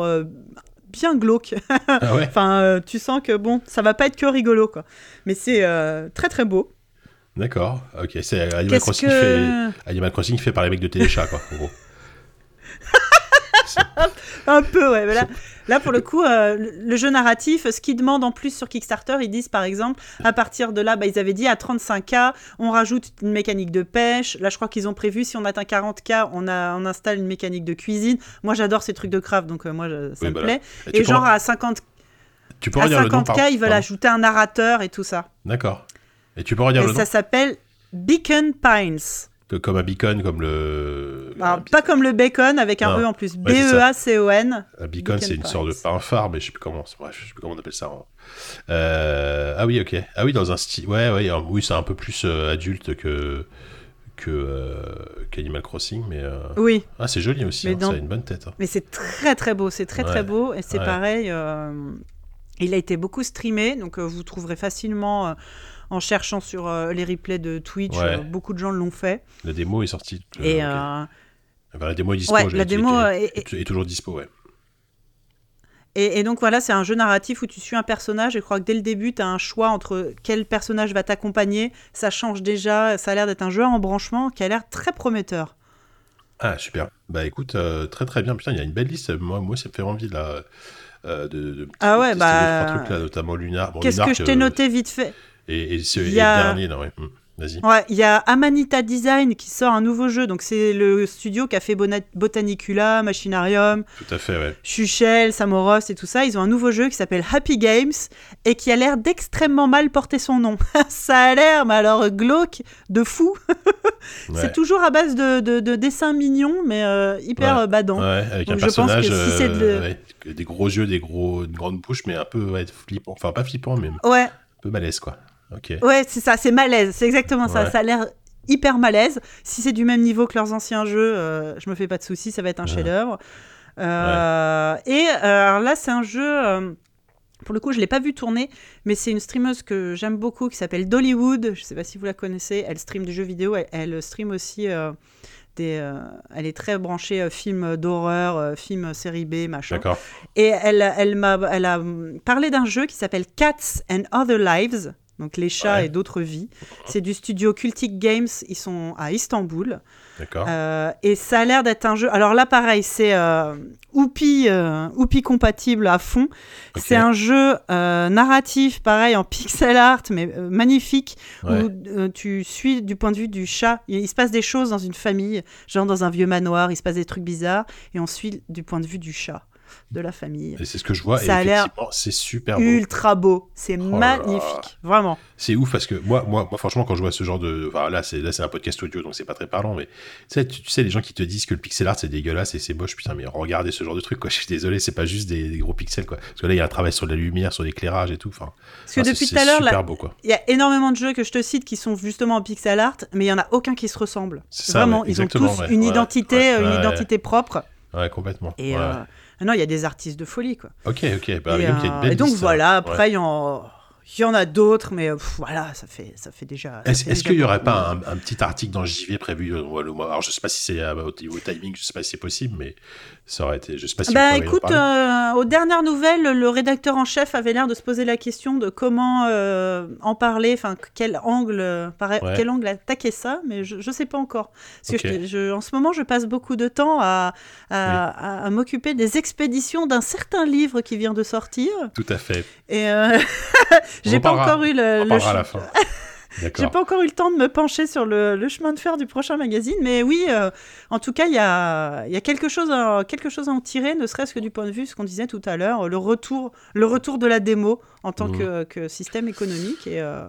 bien glauque. Ah ouais? Enfin, tu sens que bon, ça va pas être que rigolo quoi. Mais c'est très très beau. D'accord, ok. C'est Animal Crossing, que fait... Animal Crossing fait par les mecs de Téléchat, quoi, en gros. Un peu, ouais. mais là, là, pour le coup, euh, le- jeu narratif, ce qu'ils demandent en plus sur Kickstarter, ils disent par exemple, à partir de là, bah, ils avaient dit à 35K, on rajoute une mécanique de pêche. Là, je crois qu'ils ont prévu, si on atteint 40K, on, a, on installe une mécanique de cuisine. Moi, j'adore ces trucs de craft, donc euh, moi, je- ça Oui, me voilà. plaît. Et genre, en- à 50 tu peux à redire le nom, 50K, pardon ils veulent Pardon. ajouter un narrateur et tout ça. D'accord. Et tu peux redire Et le nom ça s'appelle Beacon Pines. Que- Comme un beacon, comme le... Alors, bi- pas comme le bacon avec un Non. E en plus. C'est ça. B-E-A-C-O-N. Un beacon, c'est une sorte de pas un phare, mais je sais plus comment. Bref, je sais plus comment on appelle ça. hein. Euh, Ah oui, ok. Ah oui, dans un style. Ouais, ouais. euh, Oui, c'est un peu plus euh, adulte que que euh, qu'Animal Crossing, mais euh, Oui. ah c'est joli aussi. Hein, dans- Ça a une bonne tête. hein. Mais c'est très très beau, c'est très Ouais. très beau. Et c'est Ouais. pareil, euh, il a été beaucoup streamé, donc euh, vous trouverez facilement euh, en cherchant sur euh, les replays de Twitch, Ouais. euh, beaucoup de gens l'ont fait. La démo est sortie. euh, et Enfin, la démo est dispo. ouais, la démo est, est, est- est toujours dispo, ouais. Et, et donc voilà, c'est un jeu narratif où tu suis un personnage et je crois que dès le début, tu as un choix entre quel personnage va t'accompagner. Ça change déjà, ça a l'air d'être un jeu en branchement qui a l'air très prometteur. Ah super. Bah écoute, euh, très très bien. Putain, il y a une belle liste. Moi, moi, ça me fait envie là. euh, de, de- Ah ouais, bah, deux, trois trucs là, notamment Lunar. Bon, Qu'est-ce que je t'ai noté vite fait? Et, et, ce- Il et y a- dernier, ouais. Hmm. Vas-y. Ouais, il y a Amanita Design qui sort un nouveau jeu. Donc c'est le studio qui a fait Botanicula, Machinarium, Tout à fait, ouais. Chuchel, Samoros et tout ça. Ils ont un nouveau jeu qui s'appelle Happy Games et qui a l'air d'extrêmement mal porter son nom. ça a l'air, mais alors glauque, de fou. Ouais. C'est toujours à base de, de- de dessins mignons, mais euh, hyper Ouais. euh, badants. Ouais, avec Donc un je pense que personnage si de- euh, des gros yeux, des gros, une grande bouche, mais un peu flippant. Enfin, pas flippant, mais un peu malaise, quoi. Ok. ouais, c'est ça, c'est malaise, c'est exactement ça. Ouais. Ça a l'air hyper malaise. Si c'est du même niveau que leurs anciens jeux, euh, je me fais pas de soucis, ça va être un Ouais. chef-d'œuvre. Euh, Et euh, alors là, c'est un jeu. euh, pour le coup, je l'ai pas vu tourner, mais c'est une streameuse que j'aime beaucoup qui s'appelle Dollywood. Je sais pas si vous la connaissez. Elle stream des jeux vidéo. Elle, elle stream aussi des. euh, elle est très branchée euh, films d'horreur, euh, films série B, machin. D'accord. Et elle, elle, m'a, elle a parlé d'un jeu qui s'appelle Cats and Other Lives, donc les chats Ouais. et d'autres vies. C'est du studio Cultic Games, ils sont à Istanbul. D'accord. Euh, et ça a l'air d'être un jeu. Alors là, pareil, c'est euh, Oupi, euh, Oupi compatible à fond. C'est un jeu narratif, pareil, en pixel art, mais magnifique, Ouais. où tu suis du point de vue du chat. Il, il se passe des choses dans une famille, genre dans un vieux manoir, il se passe des trucs bizarres, et on suit du point de vue du chat, de la famille. Et c'est ce que je vois. Ça a l'air c'est super beau. Ultra beau, c'est Oh là. magnifique, vraiment. C'est ouf parce que moi, moi, moi, franchement, quand je vois ce genre de. Enfin, là, c'est là, c'est un podcast audio, donc c'est pas très parlant, mais tu sais, tu, tu sais, les gens qui te disent que le pixel art c'est dégueulasse et c'est moche, putain, mais regardez ce genre de truc, quoi. Je suis désolé, c'est pas juste des, des gros pixels, quoi. Parce que là, il y a un travail sur la lumière, sur l'éclairage et tout. Enfin, Parce que ah, depuis tout à l'heure, il y a énormément de jeux que je te cite qui sont justement en pixel art, mais il y en a aucun qui se ressemble. C'est ça, Vraiment, ils ont tous ouais, une ouais, identité, ouais, une identité propre. Ouais, complètement. Et euh, non, il y a des artistes de folie, quoi. Ok, ok. Bah, et, il y a une euh, belle et donc liste, voilà, après il y en, Il y en a d'autres, mais pff, voilà, ça fait, ça fait déjà. Est-ce qu'il n'y aurait pas un, un petit article dans JV prévu euh, le mois Alors, je sais pas si c'est euh, au, au timing, je sais pas si c'est possible, mais ça aurait été. Je sais pas si Bah écoute, euh, aux dernières nouvelles, le rédacteur en chef avait l'air de se poser la question de comment euh, en parler, enfin quel angle, euh, Ouais. quel angle attaquer ça, mais je, je sais pas encore. Parce que Ok. je- je- en ce moment, je passe beaucoup de temps à, à, à- à m'occuper des expéditions d'un certain livre qui vient de sortir, Tout à fait. et j'ai pas encore eu le, On le parlera à la fin. J'ai pas encore eu le temps de me pencher sur le, le chemin de fer du prochain magazine, mais oui, euh, en tout cas, il y a, il y a quelque, chose à, quelque chose à en tirer, ne serait-ce que du point de vue, ce qu'on disait tout à l'heure, le retour, le retour de la démo en tant Mhm. que, que système économique. Et, euh,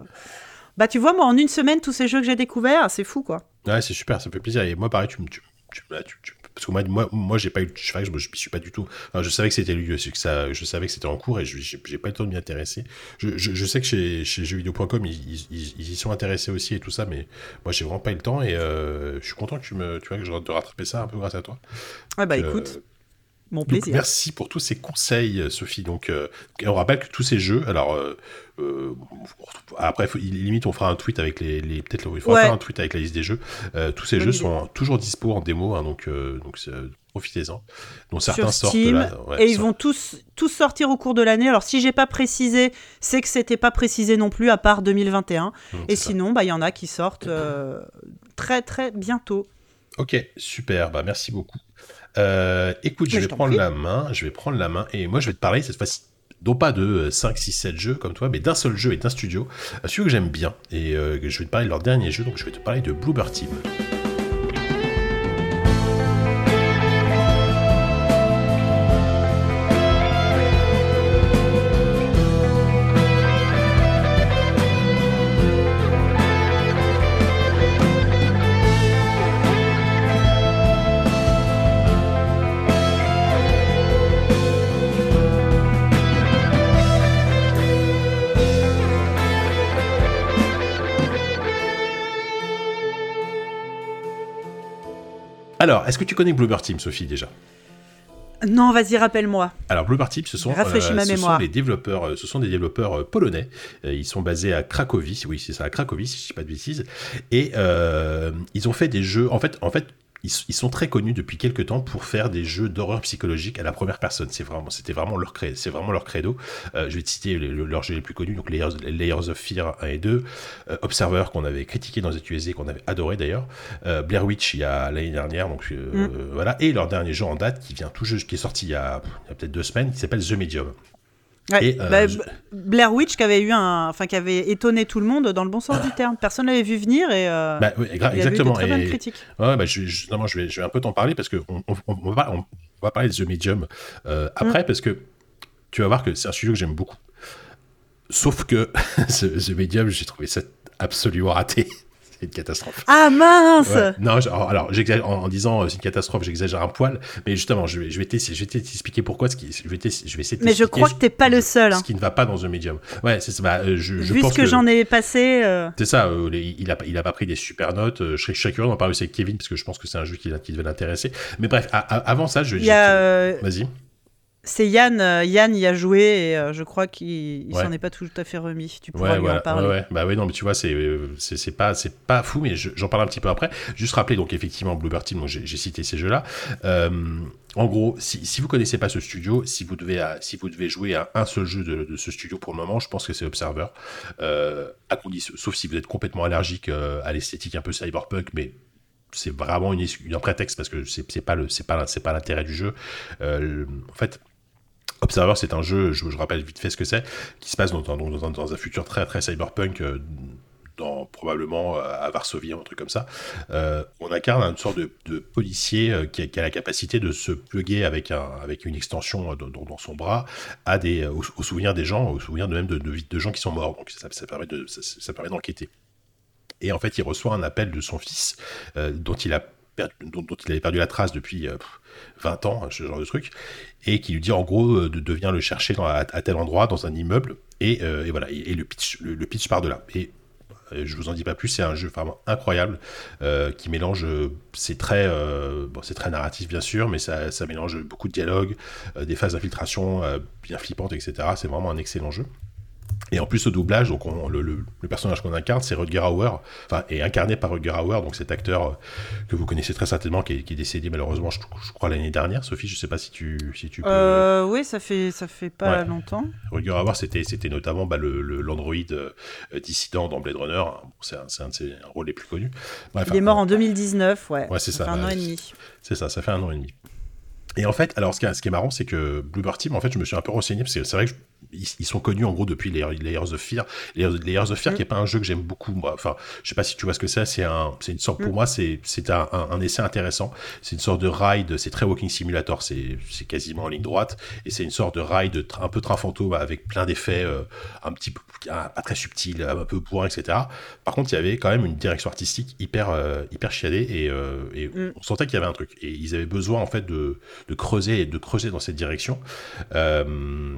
bah, tu vois, moi, en une semaine, tous ces jeux que j'ai découverts, c'est fou, quoi. Ouais, c'est super, ça fait plaisir. Et moi, pareil, tu me. Tu, tu- là, tu- tu- parce que moi, moi, moi j'ai pas eu. Je, m'y suis pas du tout. Enfin, je savais que c'était lieu, que ça, je savais que c'était en cours et je- j'ai j'ai pas eu le temps de m'y intéresser. Je, je, je sais que chez, chez jeuxvideo.com, ils, ils, ils- ils y sont intéressés aussi et tout ça, mais moi, j'ai vraiment pas eu le temps et euh, je suis content que tu me, tu vois, que je de rattraper ça un peu grâce à toi. Ouais, bah écoute, mon donc, plaisir. merci pour tous ces conseils, euh, Sophie. Donc, euh, on rappelle que tous ces jeux, alors euh, euh, après, faut- limite, on fera un tweet avec les, les peut-être, il faudra Ouais. faire un tweet avec la liste des jeux. Euh, tous ces Bonne jeux idée. sont toujours dispo en démo, hein, donc, donc profitez-en. Donc certains sur sortent Steam, là, ouais, et ils sortent. vont tous, tous sortir au cours de l'année. Alors, si j'ai pas précisé, c'est que c'était pas précisé non plus, à part 2021. Hum, Et ça. sinon, bah, il y en a qui sortent euh, très, très bientôt. Ok, super, bah merci beaucoup. Euh, écoute, je vais je prendre prie. la main, je vais prendre la main, et moi je vais te parler cette fois-ci, non pas de 5, 6, 7 jeux comme toi, mais d'un seul jeu et d'un studio, euh, celui que j'aime bien, et euh, je vais te parler de leur dernier jeu, donc je vais te parler de Bluebird Team. Alors, est-ce que tu connais Bluebird Team, Sophie, déjà? Non, vas-y, rappelle-moi. Alors Bluebird Team, ce sont, ce des développeurs, euh, ce sont des développeurs polonais. Euh, ils sont basés à Cracovie, oui c'est ça, à Cracovie, si je dis pas de bêtises. Et euh, ils ont fait des jeux. En fait, en fait, ils, ils sont très connus depuis quelques temps pour faire des jeux d'horreur psychologique à la première personne. C'est vraiment, c'était vraiment leur credo. C'est vraiment leur credo. Euh, je vais te citer le- leurs jeux les plus connus, donc Layers, Layers of Fear 1 et 2, euh, Observer qu'on avait critiqué dans ZQSD, qu'on avait adoré d'ailleurs, euh, Blair Witch il y a l'année dernière, donc Mm. voilà, et leur dernier jeu en date qui vient tout juste, qui est sorti il y a, il y a peut-être deux semaines, qui s'appelle The Medium. Ouais, Et, euh, bah, je- B- Blair Witch qui avait eu un, enfin qui avait étonné tout le monde dans le bon sens du terme. Personne l'avait vu venir et euh, Bah, oui, il y avait eu très bonnes critiques. Ouais, bah, je, vais- justement, je vais, je vais un peu t'en parler parce que on, on- on va, on va parler de The Medium euh, après Mm. parce que tu vas voir que c'est un studio que j'aime beaucoup. Sauf que The Medium, j'ai trouvé ça absolument raté. C'est une catastrophe. Ah mince Ouais. Non, je- alors, j'exagère- en, en disant euh, c'est une catastrophe, j'exagère un poil, mais justement, je vais, je vais vais t'expliquer pourquoi. Ce qui, je, vais je vais essayer de Mais je crois que t'es pas le seul. hein. Ce qui ne va pas dans The Medium. Ouais, c'est bah, euh, je, je Vu pense ce que, j'en ai passé. euh, c'est ça, euh, les- il, a, il a pas pris des super notes. je serais curieux d'en parler aussi avec Kevin parce que je pense que c'est un jeu qui, qui devait l'intéresser. Mais bref, a- a- avant ça, je euh, Vas-y. C'est Yann, euh, Yann y a joué et euh, je crois qu'il Ouais. s'en est pas tout à fait remis. Tu pourras Ouais, lui voilà. en parler. ouais. Bah ouais, non, mais tu vois, c'est euh, c'est pas c'est pas fou, mais je- j'en parle un petit peu après. Juste rappeler donc effectivement Bluebird Team, j'ai cité ces jeux-là. Euh, en gros, si, si vous connaissez pas ce studio, si vous devez à- si vous devez jouer à un seul jeu de, de ce studio pour le moment, je pense que c'est Observer. À condition, sauf si vous êtes complètement allergique à l'esthétique un peu cyberpunk, mais c'est vraiment une, une- un prétexte parce que c'est pas le c'est pas c'est pas l'intérêt du jeu. En fait. Observer, c'est un jeu, je, rappelle vite fait ce que c'est, qui se passe dans, dans- dans un, futur très très cyberpunk, euh, dans, probablement euh, à Varsovie, un truc comme ça. Euh, on incarne une sorte de, policier qui, a, la capacité de se plugger avec, un, avec une extension dans, son bras à des, au, souvenir des gens, au souvenir même de, de, gens qui sont morts. Donc ça, permet de, ça, ça permet d'enquêter. Et en fait, il reçoit un appel de son fils, dont il a perdu, dont, il avait perdu la trace depuis 20 ans, ce genre de truc, et qui lui dit en gros euh, de, venir le chercher à, tel endroit, dans un immeuble, et, euh, et voilà, et, le pitch, le, pitch part de là. Et euh, je vous en dis pas plus, c'est un jeu vraiment incroyable qui mélange, c'est très, bon, c'est très narratif bien sûr, mais ça, ça mélange beaucoup de dialogues, des phases d'infiltration bien flippantes, etc. C'est vraiment un excellent jeu. Et en plus, au doublage, donc on- le, le- le personnage qu'on incarne, c'est Rutger Hauer, enfin, est incarné par Rutger Hauer, donc cet acteur euh, que vous connaissez très certainement, qui est, qui est décédé malheureusement, je, je crois, l'année dernière. Sophie, je sais pas si tu, si tu peux. Euh, oui, ça fait, ça fait pas Ouais. longtemps. Rutger Hauer, c'était, c'était notamment bah, le, l'android euh, dissident dans Blade Runner. Bon, c'est, un, c'est un de ses rôles les plus connus. Bref, Il est mort euh, en 2019, ouais. Ouais, c'est ça, fait un an et demi. C'est ça, ça fait un an et demi. Et en fait, alors ce qui est, ce qui est marrant, c'est que Bluebird Team, en fait, je me suis un peu renseigné, parce que c'est vrai qu'ils ils sont connus en gros depuis les Layers of Fear. Layers, Layers of Fear, Mm. qui est pas un jeu que j'aime beaucoup, moi. Enfin, je sais pas si tu vois ce que c'est, c'est un, c'est une sorte, pour Mm. moi, c'est, c'est un, un, un essai intéressant. C'est une sorte de ride, c'est très Walking Simulator, c'est, c'est quasiment en ligne droite, et c'est une sorte de ride un peu train fantôme avec plein d'effets, euh, un petit peu, un- pas très subtils, un peu bourrin, etc. Par contre, il y avait quand même une direction artistique hyper, euh, hyper chiadée, et, euh, et Mm. on sentait qu'il y avait un truc. Et ils avaient besoin, en fait, de, de creuser et de creuser dans cette direction. Euh,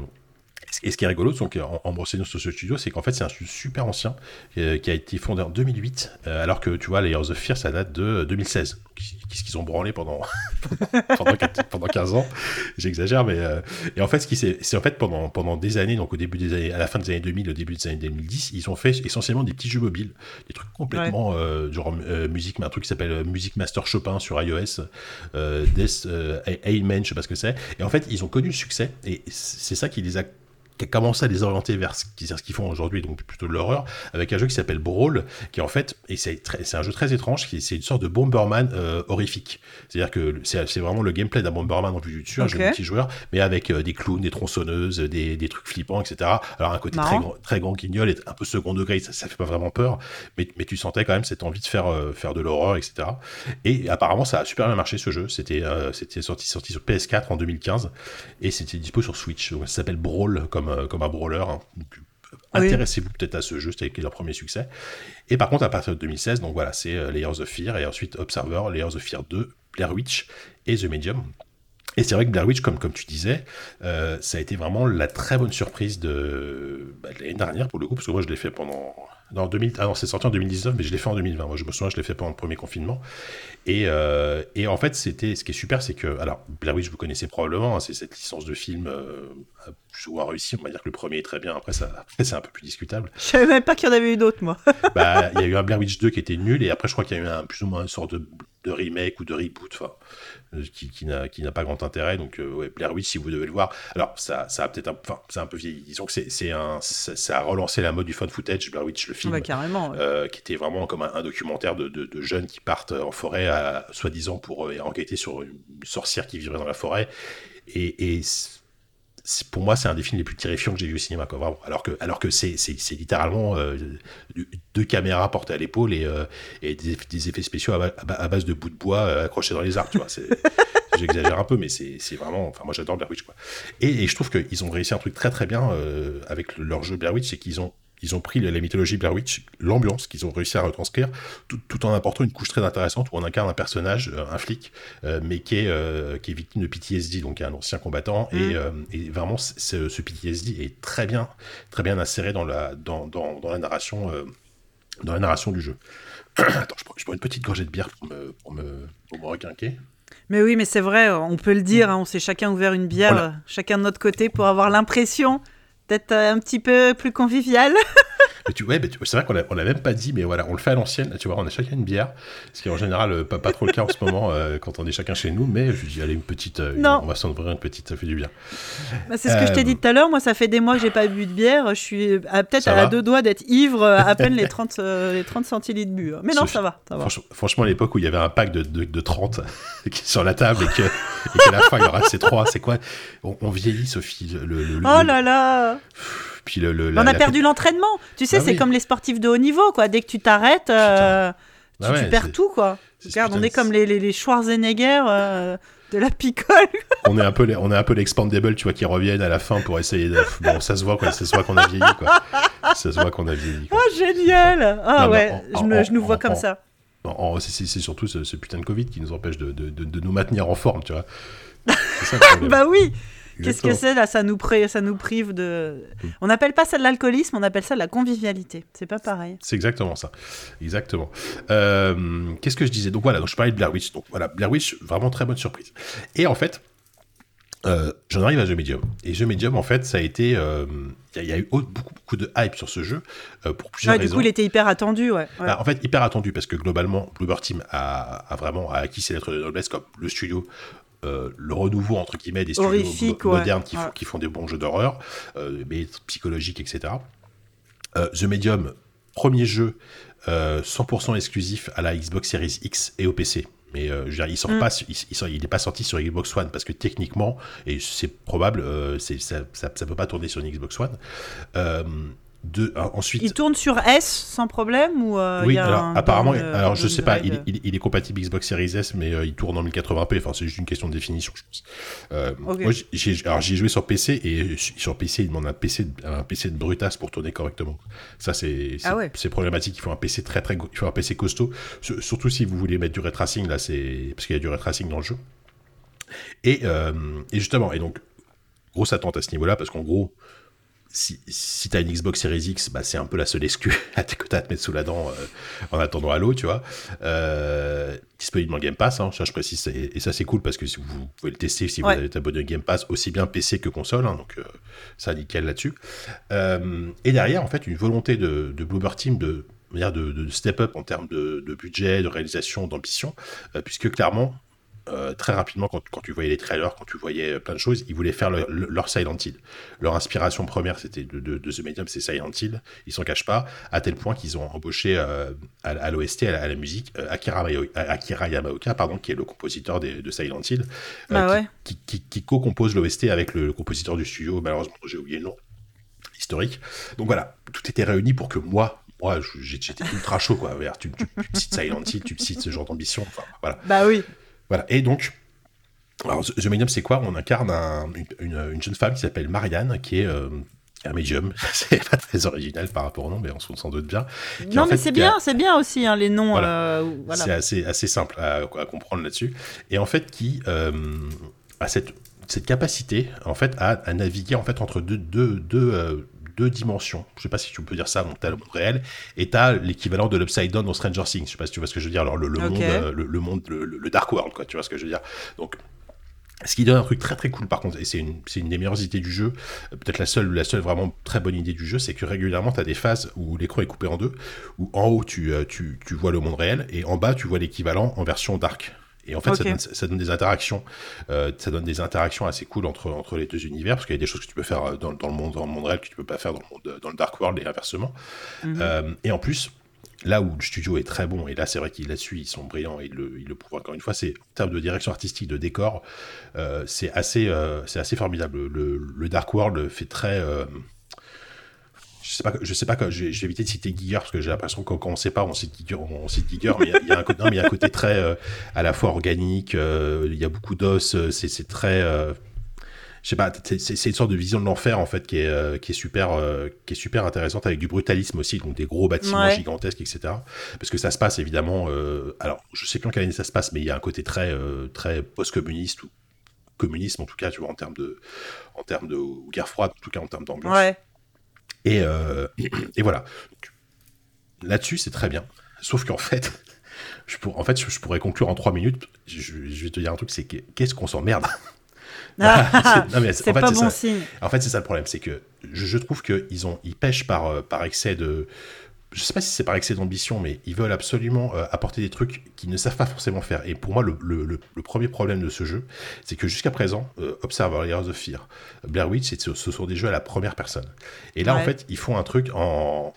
et ce qui est rigolo, donc, en, en me renseignant sur ce studio, c'est qu'en fait, c'est un studio super ancien euh, qui a été fondé en 2008, euh, alors que tu vois, Layers of Fear, ça date de euh, 2016. Qu'est-ce qu'ils ont branlé pendant, pendant, quatre- pendant 15 ans? J'exagère, mais. euh, et en fait, ce qui c'est en fait pendant, pendant des années, donc au début des années, à la fin des années 2000, au début des années 2010, ils ont fait essentiellement des petits jeux mobiles, des trucs complètement euh, genre euh, musique, mais un truc qui s'appelle euh, Music Master Chopin sur iOS, euh, Death euh, Amen, je sais pas ce que c'est. Et en fait, ils ont connu le succès, et c'est ça qui les a qui a commencé à les orienter vers ce qu'ils font aujourd'hui, donc plutôt de l'horreur, avec un jeu qui s'appelle Brawl, qui en fait, et c'est un jeu très étrange, qui c'est une sorte de Bomberman euh, horrifique. C'est-à-dire que c'est vraiment le gameplay d'un Bomberman en vue du dessus, un jeu multijoueur, mais avec euh, des clowns, des tronçonneuses, des, des trucs flippants, etc. Alors un côté très grand, très grand guignol et un peu second degré, ça, ça fait pas vraiment peur, mais, mais tu sentais quand même cette envie de faire, euh, faire de l'horreur, etc. Et apparemment, ça a super bien marché ce jeu. C'était c'était sorti, sorti sur PS4 en 2015 et c'était dispo sur Switch. Donc, ça s'appelle Brawl comme, euh, comme un brawler. hein. Donc. Intéressez-vous peut-être à ce jeu, c'était leur premier succès. Et par contre, à partir de 2016, donc voilà, c'est euh, Layers of Fear et ensuite Observer, Layers of Fear 2, Blair Witch et The Medium. Et c'est vrai que Blair Witch, comme, comme tu disais, euh, ça a été vraiment la très bonne surprise de, bah, de l'année dernière pour le coup, parce que moi je l'ai fait pendant. Non, 2000, ah non, c'est sorti en 2019, mais je l'ai fait en 2020. Moi je me souviens, je l'ai fait pendant le premier confinement. Et, euh, et en fait, c'était ce qui est super, c'est que. Alors, Blair Witch, vous connaissez probablement, hein, c'est cette licence de film euh, plus ou moins réussie. On va dire que le premier est très bien, après, ça, c'est un peu plus discutable. Je savais même pas qu'il y en avait eu d'autres, moi. Bah, il y a eu un Blair Witch 2 qui était nul, et après, je crois qu'il y a eu un, plus ou moins une sorte de, de remake ou de reboot, enfin, euh, qui, qui n'a pas grand intérêt. Donc, euh, ouais, Blair Witch, si vous devez le voir. Alors, ça, ça a peut-être un, enfin, c'est un peu vieilli. Disons que c'est, un, ça, ça a relancé la mode du fun footage, Blair Witch, le film. Bah, carrément. ouais. euh, qui était vraiment comme un, un documentaire de, de- de jeunes qui partent en forêt, à- soi-disant pour euh, enquêter sur une sorcière qui vivrait dans la forêt. Et, et pour moi, c'est un des films les plus terrifiants que j'ai vu au cinéma. Alors que, alors que c'est, littéralement euh, deux caméras portées à l'épaule et, euh, des, effets spéciaux à, ba- à ba- à base de bouts de bois euh, accrochés dans les arbres. J'exagère un peu, mais c'est, vraiment. Enfin, moi, j'adore Blair Witch. Et, je trouve qu'ils ont réussi un truc très très bien avec le- leur jeu Blair Witch, c'est qu'ils ont ils ont pris la mythologie Blair Witch, l'ambiance qu'ils ont réussi à retranscrire, tout, tout en apportant une couche très intéressante où on incarne un personnage, euh, un flic, euh, mais qui est, euh, qui est victime de PTSD, donc un ancien combattant. Mm. Et, euh, et vraiment, ce, PTSD est très bien, très bien inséré dans la, dans, dans, dans la narration, dans la narration du jeu. Attends, je prends, je prends une petite gorgée de bière pour me, pour me, pour me requinquer. Mais oui, mais c'est vrai, on peut le dire, hein, on s'est chacun ouvert une bière, Voilà. chacun de notre côté, pour avoir l'impression d'être euh, un petit peu plus convivial. Mais tu, ouais, mais tu- c'est vrai qu'on l'a, on même pas dit, mais voilà, on le fait à l'ancienne. Tu vois, on a chacun une bière, ce qui est en général euh, pas, pas trop le cas en ce moment euh, quand on est chacun chez nous. Mais je dis, allez, une petite, euh, une- on va s'en ouvrir une petite, ça fait du bien. Bah, c'est ce que je t'ai Euh, dit tout à l'heure, moi ça fait des mois que j'ai pas bu de bière, je suis peut-être à deux doigts d'être ivre à peine les 30, euh, les 30 centilitres bu. Mais non, ça va, ça va. Franch- franchement, à l'époque où il y avait un pack de, de, de 30 qui est sur la table et que- et qu'à la fin il en reste ces trois, c'est quoi? On, on vieillit, Sophie. Le, le- le- Oh là là Puis le, le- On a la- perdu l'entraînement. Tu sais, Ah c'est oui. comme les sportifs de haut niveau, quoi. Dès que tu t'arrêtes, euh, Bah tu, ouais, tu perds tout, quoi. Regarde, on est comme les, les, les Schwarzenegger euh, de la picole. on est un peu, les- on est un peu l'expandable, tu vois, qui reviennent à la fin pour essayer de. Bon, ça se voit, quoi, ça se voit qu'on a vieilli, quoi. Ça se voit qu'on a vieilli. quoi. Oh, génial Ah Non, ouais, en- je, me, en- je nous vois en- comme ça. C'est- surtout ce, ce putain de Covid qui nous empêche de, de, de, de nous maintenir en forme, tu vois. Ça. Bah oui Qu'est-ce que c'est là ça nous, ça nous prive de... On n'appelle pas ça de l'alcoolisme, on appelle ça de la convivialité. C'est pas pareil. C'est exactement ça. Exactement. Euh, Qu'est-ce que je disais? Donc voilà, donc je parlais de Blair Witch. Donc voilà, Blair Witch, vraiment très bonne surprise. Et en fait, Euh, J'en arrive à The Medium. Et The Medium, en fait, ça a été. euh, Il y, a- il y a eu beaucoup, beaucoup de hype sur ce jeu euh, pour plusieurs Ouais, du raisons. coup, il était hyper attendu, ouais. ouais. Bah, en fait, hyper attendu parce que globalement, Bluebird Team a, a vraiment a acquis ses lettres de noblesse comme le studio, euh, le renouveau entre guillemets des studios Horrifique, mo- ouais. modernes qui, font, Ouais. qui font des bons jeux d'horreur, euh, mais psychologiques, etc. Euh, The Medium, premier jeu euh, 100% exclusif à la Xbox Series X et au PC. Mais je veux dire, il sort Mm. pas, il, il sort- il n'est pas sorti sur Xbox One parce que techniquement, et c'est probable, ça, ça, ça peut pas tourner sur une Xbox One. Euh, de, ensuite, Il tourne sur S sans problème ou euh, oui, y a alors un apparemment, down- alors je sais pas, il, downgrade il- il est compatible Xbox Series S, mais euh, il tourne en 1080p. Enfin, c'est juste une question de définition, je pense. Euh. Moi, j'ai- alors joué sur PC et sur PC, il demande un PC, de- un PC de brutasse pour tourner correctement. Ça, c'est, c'est, Ah ouais. c'est problématique. Il faut un PC très très, il faut un PC costaud. Sur- Surtout si vous voulez mettre du ray tracing là, c'est parce qu'il y a du ray tracing dans le jeu. Et, et justement, et donc grosse attente à ce niveau-là parce qu'en gros si, si t'as une Xbox Series X, bah, c'est un peu la seule excuse que t'as à te mettre sous la dent euh, en attendant Halo, tu vois. Euh, disponible en Game Pass, hein, ça je précise, et, et ça c'est cool parce que si vous, pouvez le tester si Ouais. vous avez abonné au Game Pass, aussi bien PC que console, hein, donc euh, ça nickel là-dessus. Euh, et derrière, en fait, une volonté de, de Team de, de, de step up en termes de, de budget, de réalisation, d'ambition, euh, puisque clairement, euh, très rapidement, quand, quand tu voyais les trailers, quand tu voyais euh, plein de choses, ils voulaient faire le- le- leur Silent Hill. Leur inspiration première, c'était de, de, de The Medium, c'est Silent Hill. Ils s'en cachent pas, à tel point qu'ils ont embauché euh, à, à l'OST, à, la- à la musique, Akira, Akira Yamaoka, pardon, qui est le compositeur des- de Silent Hill, Bah qui- ouais. qui, qui, qui co-compose l'OST avec le, le compositeur du studio, malheureusement, j'ai oublié le nom, historique. Donc voilà, tout était réuni pour que moi, moi, j'étais ultra chaud, quoi. Tu, tu, tu me cites Silent Hill, tu me cites ce genre d'ambition, enfin, voilà. Bah oui. Voilà. Et donc, alors, The Medium, c'est quoi? On incarne un- une, une- une jeune femme qui s'appelle Marianne, qui est euh, un médium. c'est pas très original par rapport au nom, mais on s'en doute bien. Qui, Non, mais c'est a- bien, c'est bien aussi, hein, les noms. Voilà. euh, voilà. C'est assez, assez simple à, à comprendre là-dessus. Et en fait, qui euh, a cette, cette capacité en fait, à, à naviguer en fait, entre deux, deux, deux, deux dimensions. Je sais pas si tu peux dire ça, donc tu as le monde réel et tu as l'équivalent de l'Upside Down dans Stranger Things. Je sais pas si tu vois ce que je veux dire. Alors, le, le Ok. monde, euh, le, le monde le, le Dark World, quoi, tu vois ce que je veux dire. Donc, ce qui donne un truc très très cool par contre, et c'est une, c'est une des meilleures idées du jeu, euh, peut-être la seule, la seule vraiment très bonne idée du jeu, c'est que régulièrement tu as des phases où l'écran est coupé en deux, où en haut tu, euh, tu, tu vois le monde réel, et en bas tu vois l'équivalent en version dark. Et en fait, ça, donne, ça donne des interactions, euh, ça donne des interactions assez cool entre, entre les deux univers, parce qu'il y a des choses que tu peux faire euh, dans, dans le monde, dans le monde réel que tu peux pas faire dans le, monde, dans le dark world et inversement. Mhm. Euh, et en plus, là où le studio est très bon, et là c'est vrai qu'ils là-dessus ils sont brillants et ils le, ils le prouvent encore une fois, c'est en termes de direction artistique, de décor, euh, c'est assez, euh, c'est assez formidable. Le, le Dark World fait très. Je sais pas, je sais pas, vais éviter de citer Giger parce que j'ai l'impression que quand on sait pas, on cite Giger, on cite Giger mais il y a- il y, a un côté, non, mais il y a un côté très euh, à la fois organique, euh, il y a beaucoup d'os, euh, c'est c'est très. euh, je sais pas, c'est- une sorte de vision de l'enfer en fait qui est, qui est super, qui est super intéressante avec du brutalisme aussi, donc des gros bâtiments Ouais. gigantesques, etc. Parce que ça se passe évidemment, alors je sais plus en quelle année ça se passe, mais il y a un côté très, très post-communiste ou communisme en tout cas, tu vois, en termes de, en termes de guerre froide, en tout cas en termes d'ambiance. Ouais. Et, euh, et voilà. Là-dessus, c'est très bien. Sauf qu'en fait, je pour, en fait, je, je pourrais conclure en trois minutes. Je, je vais te dire un truc, c'est que qu'est-ce qu'on s'emmerde? Ah, C'est- fait, pas c'est bon ça. signe. En fait, c'est ça le problème, c'est que je, je trouve qu'ils ils pêchent par, euh, par excès de. Je sais pas si c'est par excès d'ambition, mais ils veulent absolument euh, apporter des trucs qu'ils ne savent pas forcément faire. Et pour moi, le, le- le- le premier problème de ce jeu, c'est que jusqu'à présent, euh, Observer, Layers of Fear, Blair Witch, ce sont des jeux à la première personne. Et là, en fait, ils font un truc en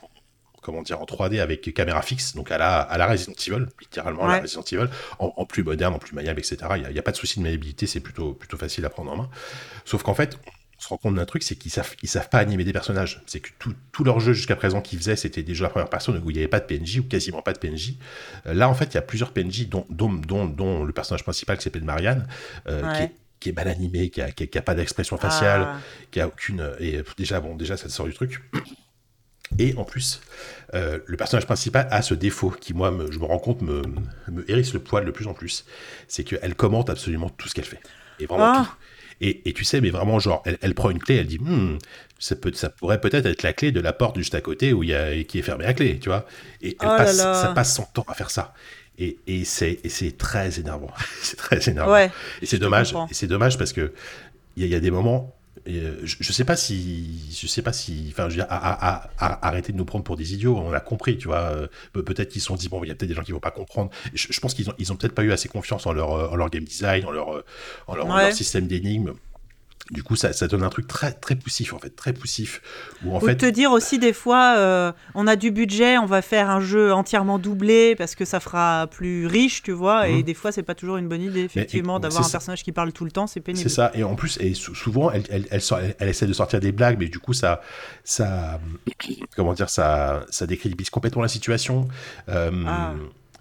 comment dire en 3D avec caméra fixe, donc à la, à la Resident Evil, littéralement à la. Resident Evil, en, en plus moderne, en plus maniable, etc. Il n'y a, pas de souci de maniabilité, c'est plutôt, plutôt facile à prendre en main. Sauf qu'en fait, on se rend compte d'un truc, c'est qu'ils savent, ils savent pas animer des personnages. C'est que tout, tout leur jeu jusqu'à présent qu'ils faisaient, c'était des jeux à la première personne où il n'y avait pas de PNJ ou quasiment pas de PNJ. Euh, Là, en fait, il y a plusieurs PNJ, dont, dont, dont, dont le personnage principal qui s'appelle Marianne, euh, qui, est, qui est mal animé, qui a, qui a- qui a pas d'expression faciale, Ah. qui a aucune. Et euh, déjà, bon, déjà, ça te sort du truc. Et en plus, euh, le personnage principal a ce défaut qui, moi, me- je me rends compte, me, me hérisse le poil de plus en plus. C'est qu'elle commente absolument tout ce qu'elle fait. Et vraiment Ah. tout. Et, et tu sais, mais vraiment, genre, elle, elle prend une clé, elle dit, Hmm, ça, peut, ça pourrait peut-être être la clé de la porte juste à côté où il y a, qui est fermée à clé, tu vois. Et elle Oh passe, là. ça passe son temps à faire ça. Et, et c'est et c'est très énervant. c'est très énervant. Ouais. Et c'est dommage. comprends. Et c'est dommage parce que il y, a des moments. Je, je, sais pas si, je sais pas si, enfin, je veux dire, à, arrêter de nous prendre pour des idiots. On l'a compris, tu vois. peut-être qu'ils se sont dit bon, il y a peut-être des gens qui vont pas comprendre. Je, pense qu'ils ont, ils ont peut-être pas eu assez confiance en leur, en leur game design, en leur, en leur, en leur système d'énigmes. Du coup, ça, ça, donne un truc très, très poussif, en fait, très poussif. Où, en fait... te dire aussi, des fois, euh, on a du budget, on va faire un jeu entièrement doublé parce que ça fera plus riche, tu vois. Et mhm. des fois, c'est pas toujours une bonne idée, effectivement, d'avoir un personnage qui parle tout le temps, c'est pénible. C'est ça. Et en plus, et souvent, elle, elle, elle, essaie de sortir des blagues, mais du coup, ça, ça, comment dire, ça, ça décrédibilise complètement la situation. Euh, ah.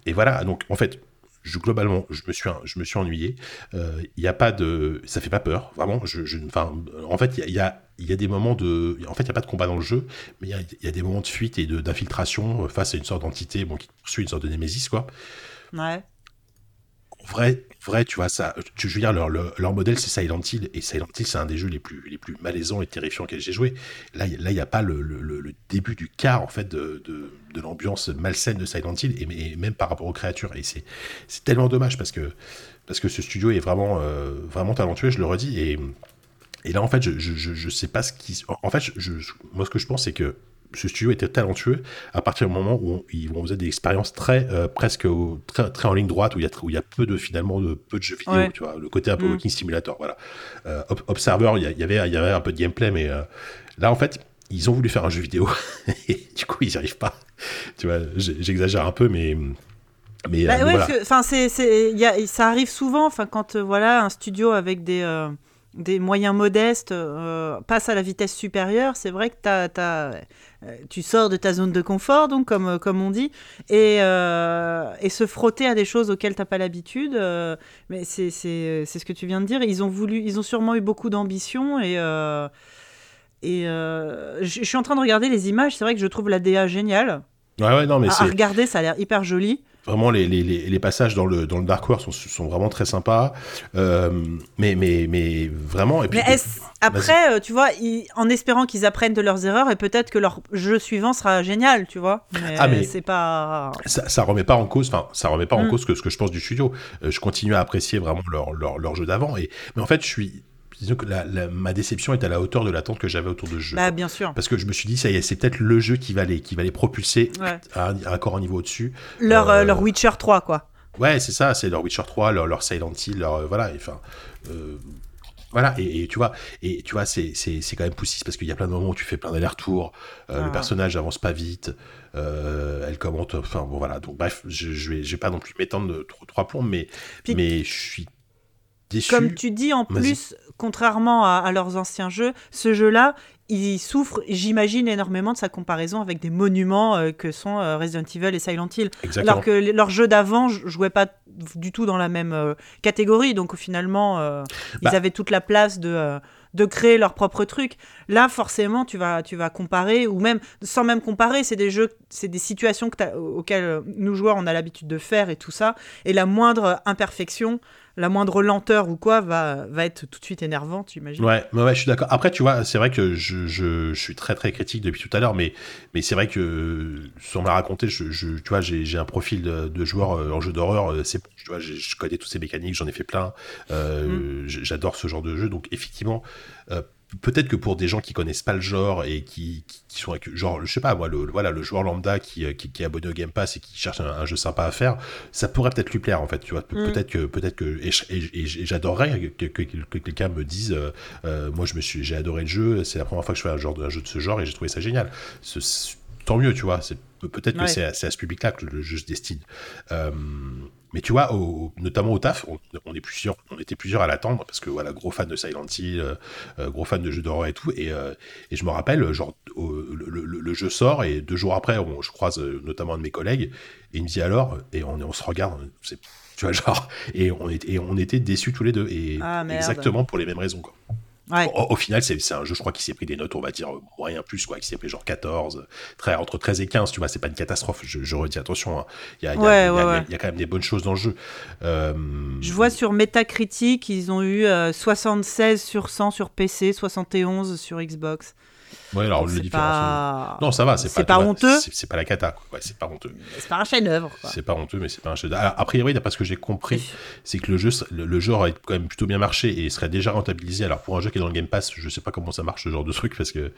Et voilà. Donc, en fait, globalement, je me suis, je me suis ennuyé. Il euh, n'y a pas de, ça fait pas peur, vraiment. Je, je en fait, il y a, y a, des moments de, en fait, il y a pas de combat dans le jeu, mais il y, y a, des moments de fuite et d'infiltration face à une sorte d'entité, bon, qui poursuit une sorte de némésis, quoi. Ouais vrai, vrai, tu vois, ça, je veux dire, leur, leur, modèle, c'est Silent Hill, et Silent Hill, c'est un des jeux les plus, les plus malaisants et terrifiants que j'ai joué. Là, il n'y a pas le, début du quart, en fait, de, l'ambiance malsaine de Silent Hill, et, même par rapport aux créatures. Et c'est tellement dommage, parce que, parce que ce studio est vraiment, euh, vraiment talentueux, je le redis, et, et là, en fait, je, je, je, sais pas ce qui... En fait, je, moi, ce que je pense, c'est que ce studio était talentueux à partir du moment où ils vont faisait des expériences très euh, presque très, très, en ligne droite où il y a où il y a peu de finalement de peu de jeux vidéo tu vois. Le côté un peu mm. walking simulator voilà. Euh, Observer il y, avait il y avait un peu de gameplay mais euh, là en fait ils ont voulu faire un jeu vidéo. Et du coup ils n'y arrivent pas. Tu vois j'exagère un peu mais mais, bah enfin c'est ça arrive souvent enfin quand voilà un studio avec des des moyens modestes euh, passe à la vitesse supérieure, c'est vrai que euh, tu sors de ta zone de confort, donc comme, euh, comme on dit, et, et se frotter à des choses auxquelles tu n'as pas l'habitude. mais c'est ce que tu viens de dire. Ils ont, voulu, ils ont sûrement eu beaucoup d'ambition et. et je suis en train de regarder les images, c'est vrai que je trouve la DA géniale. Ouais, ouais, non, mais à, à regarder, ça a l'air hyper joli. Vraiment, les, les, les, passages dans le, dans le Dark World sont, sont vraiment très sympas. Euh, mais, mais, mais vraiment. Et puis, mais après, euh, tu vois, en espérant qu'ils apprennent de leurs erreurs et peut-être que leur jeu suivant sera génial, tu vois. Mais, ah, mais c'est pas. Ça, ça remet pas en cause, enfin, ça remet pas en mm. cause que ce que je pense du studio. Euh, je continue à apprécier vraiment leur, leur, leur jeu d'avant. Et, mais en fait, je suis disons que ma déception est à la hauteur de l'attente que j'avais autour de ce jeu. Bah, bien sûr. Parce que je me suis dit, ça y est, c'est peut-être le jeu qui va les, qui va les propulser à, un, encore un niveau au-dessus. Leur, euh, leur Witcher 3, quoi. Ouais, c'est ça, c'est leur Witcher 3, leur, leur Silent Hill, leur, euh, voilà, enfin. Euh, voilà, et, tu vois, et tu vois, c'est, c'est, c'est quand même poussif parce qu'il y a plein de moments où tu fais plein d'allers-retours, le ah. personnage avance pas vite, elle commente, enfin bon voilà, donc bref, je, je vais, je vais pas non plus m'étendre de trop trois plombs, mais, mais je suis comme tu dis, en plus, contrairement à, leurs anciens jeux, ce jeu-là, il souffre, j'imagine, énormément de sa comparaison avec des monuments euh, que sont euh, Resident Evil et Silent Hill. Alors que leurs jeux d'avant jouaient pas du tout dans la même euh, catégorie, donc finalement, ils bah avaient toute la place de de créer leur propre truc. Là, forcément, tu vas, tu vas comparer, ou même sans même comparer, c'est des jeux, c'est des situations que auxquelles nous joueurs on a l'habitude de faire et tout ça. Et la moindre imperfection, la moindre lenteur ou quoi va, va être tout de suite énervante, j'imagine. Ouais, ouais, je suis d'accord. Après, tu vois, c'est vrai que je, je, je, suis très très critique depuis tout à l'heure, mais, mais c'est vrai que sans me la raconter, je, je, tu vois, j'ai un profil de, de joueur euh, en jeu d'horreur. Euh, c'est, tu vois, je connais toutes ces mécaniques, j'en ai fait plein. Euh, mm. J'adore ce genre de jeu, donc effectivement. Euh, peut-être que pour des gens qui connaissent pas le genre et qui, qui, sont genre je sais pas moi le voilà le joueur lambda qui, euh, qui, qui est abonné au Game Pass et qui cherche un, jeu sympa à faire ça pourrait peut-être lui plaire en fait tu vois. Mm. peut-être que peut-être que et, j'adorerais que, quelqu'un me dise euh, euh, moi je me suis j'ai adoré le jeu c'est la première fois que je fais un genre un jeu de ce genre et j'ai trouvé ça génial. Tant mieux tu vois c'est peut-être que c'est à, ce public là que le jeu se destine mais tu vois, notamment au taf, on, est plusieurs, on était plusieurs à l'attendre parce que voilà, gros fan de Silent Hill, euh, euh, gros fan de jeux d'horreur et tout. Et, euh, et, je me rappelle, genre, le, jeu sort et deux jours après, je croise notamment un de mes collègues et il me dit alors, et on, on se regarde, tu vois, genre, et on, était, et on était déçus tous les deux et ah, exactement pour les mêmes raisons. Quoi. Au, final, c'est un jeu, je crois, qui s'est pris des notes, on va dire, moyen plus, quoi, qui s'est pris genre 14, très, entre 13 et 15, tu vois, c'est pas une catastrophe, je, redis attention, hein. il, y a, quand même des bonnes choses dans le jeu. Euh, je vois sur Metacritic, ils ont eu 76 euh, sur 100 sur PC, 71 sur Xbox. Ouais, alors Donc, pas... Non, ça va, c'est pas, pas honteux. C'est pas la cata. Ouais, c'est pas honteux. C'est pas un chef-d'œuvre. C'est pas honteux, mais c'est pas un chef A priori, d'après ce que j'ai compris, c'est que le jeu, le, le jeu aurait quand même plutôt bien marché et serait déjà rentabilisé. Alors pour un jeu qui est dans le Game Pass, je sais pas comment ça marche ce genre de truc parce que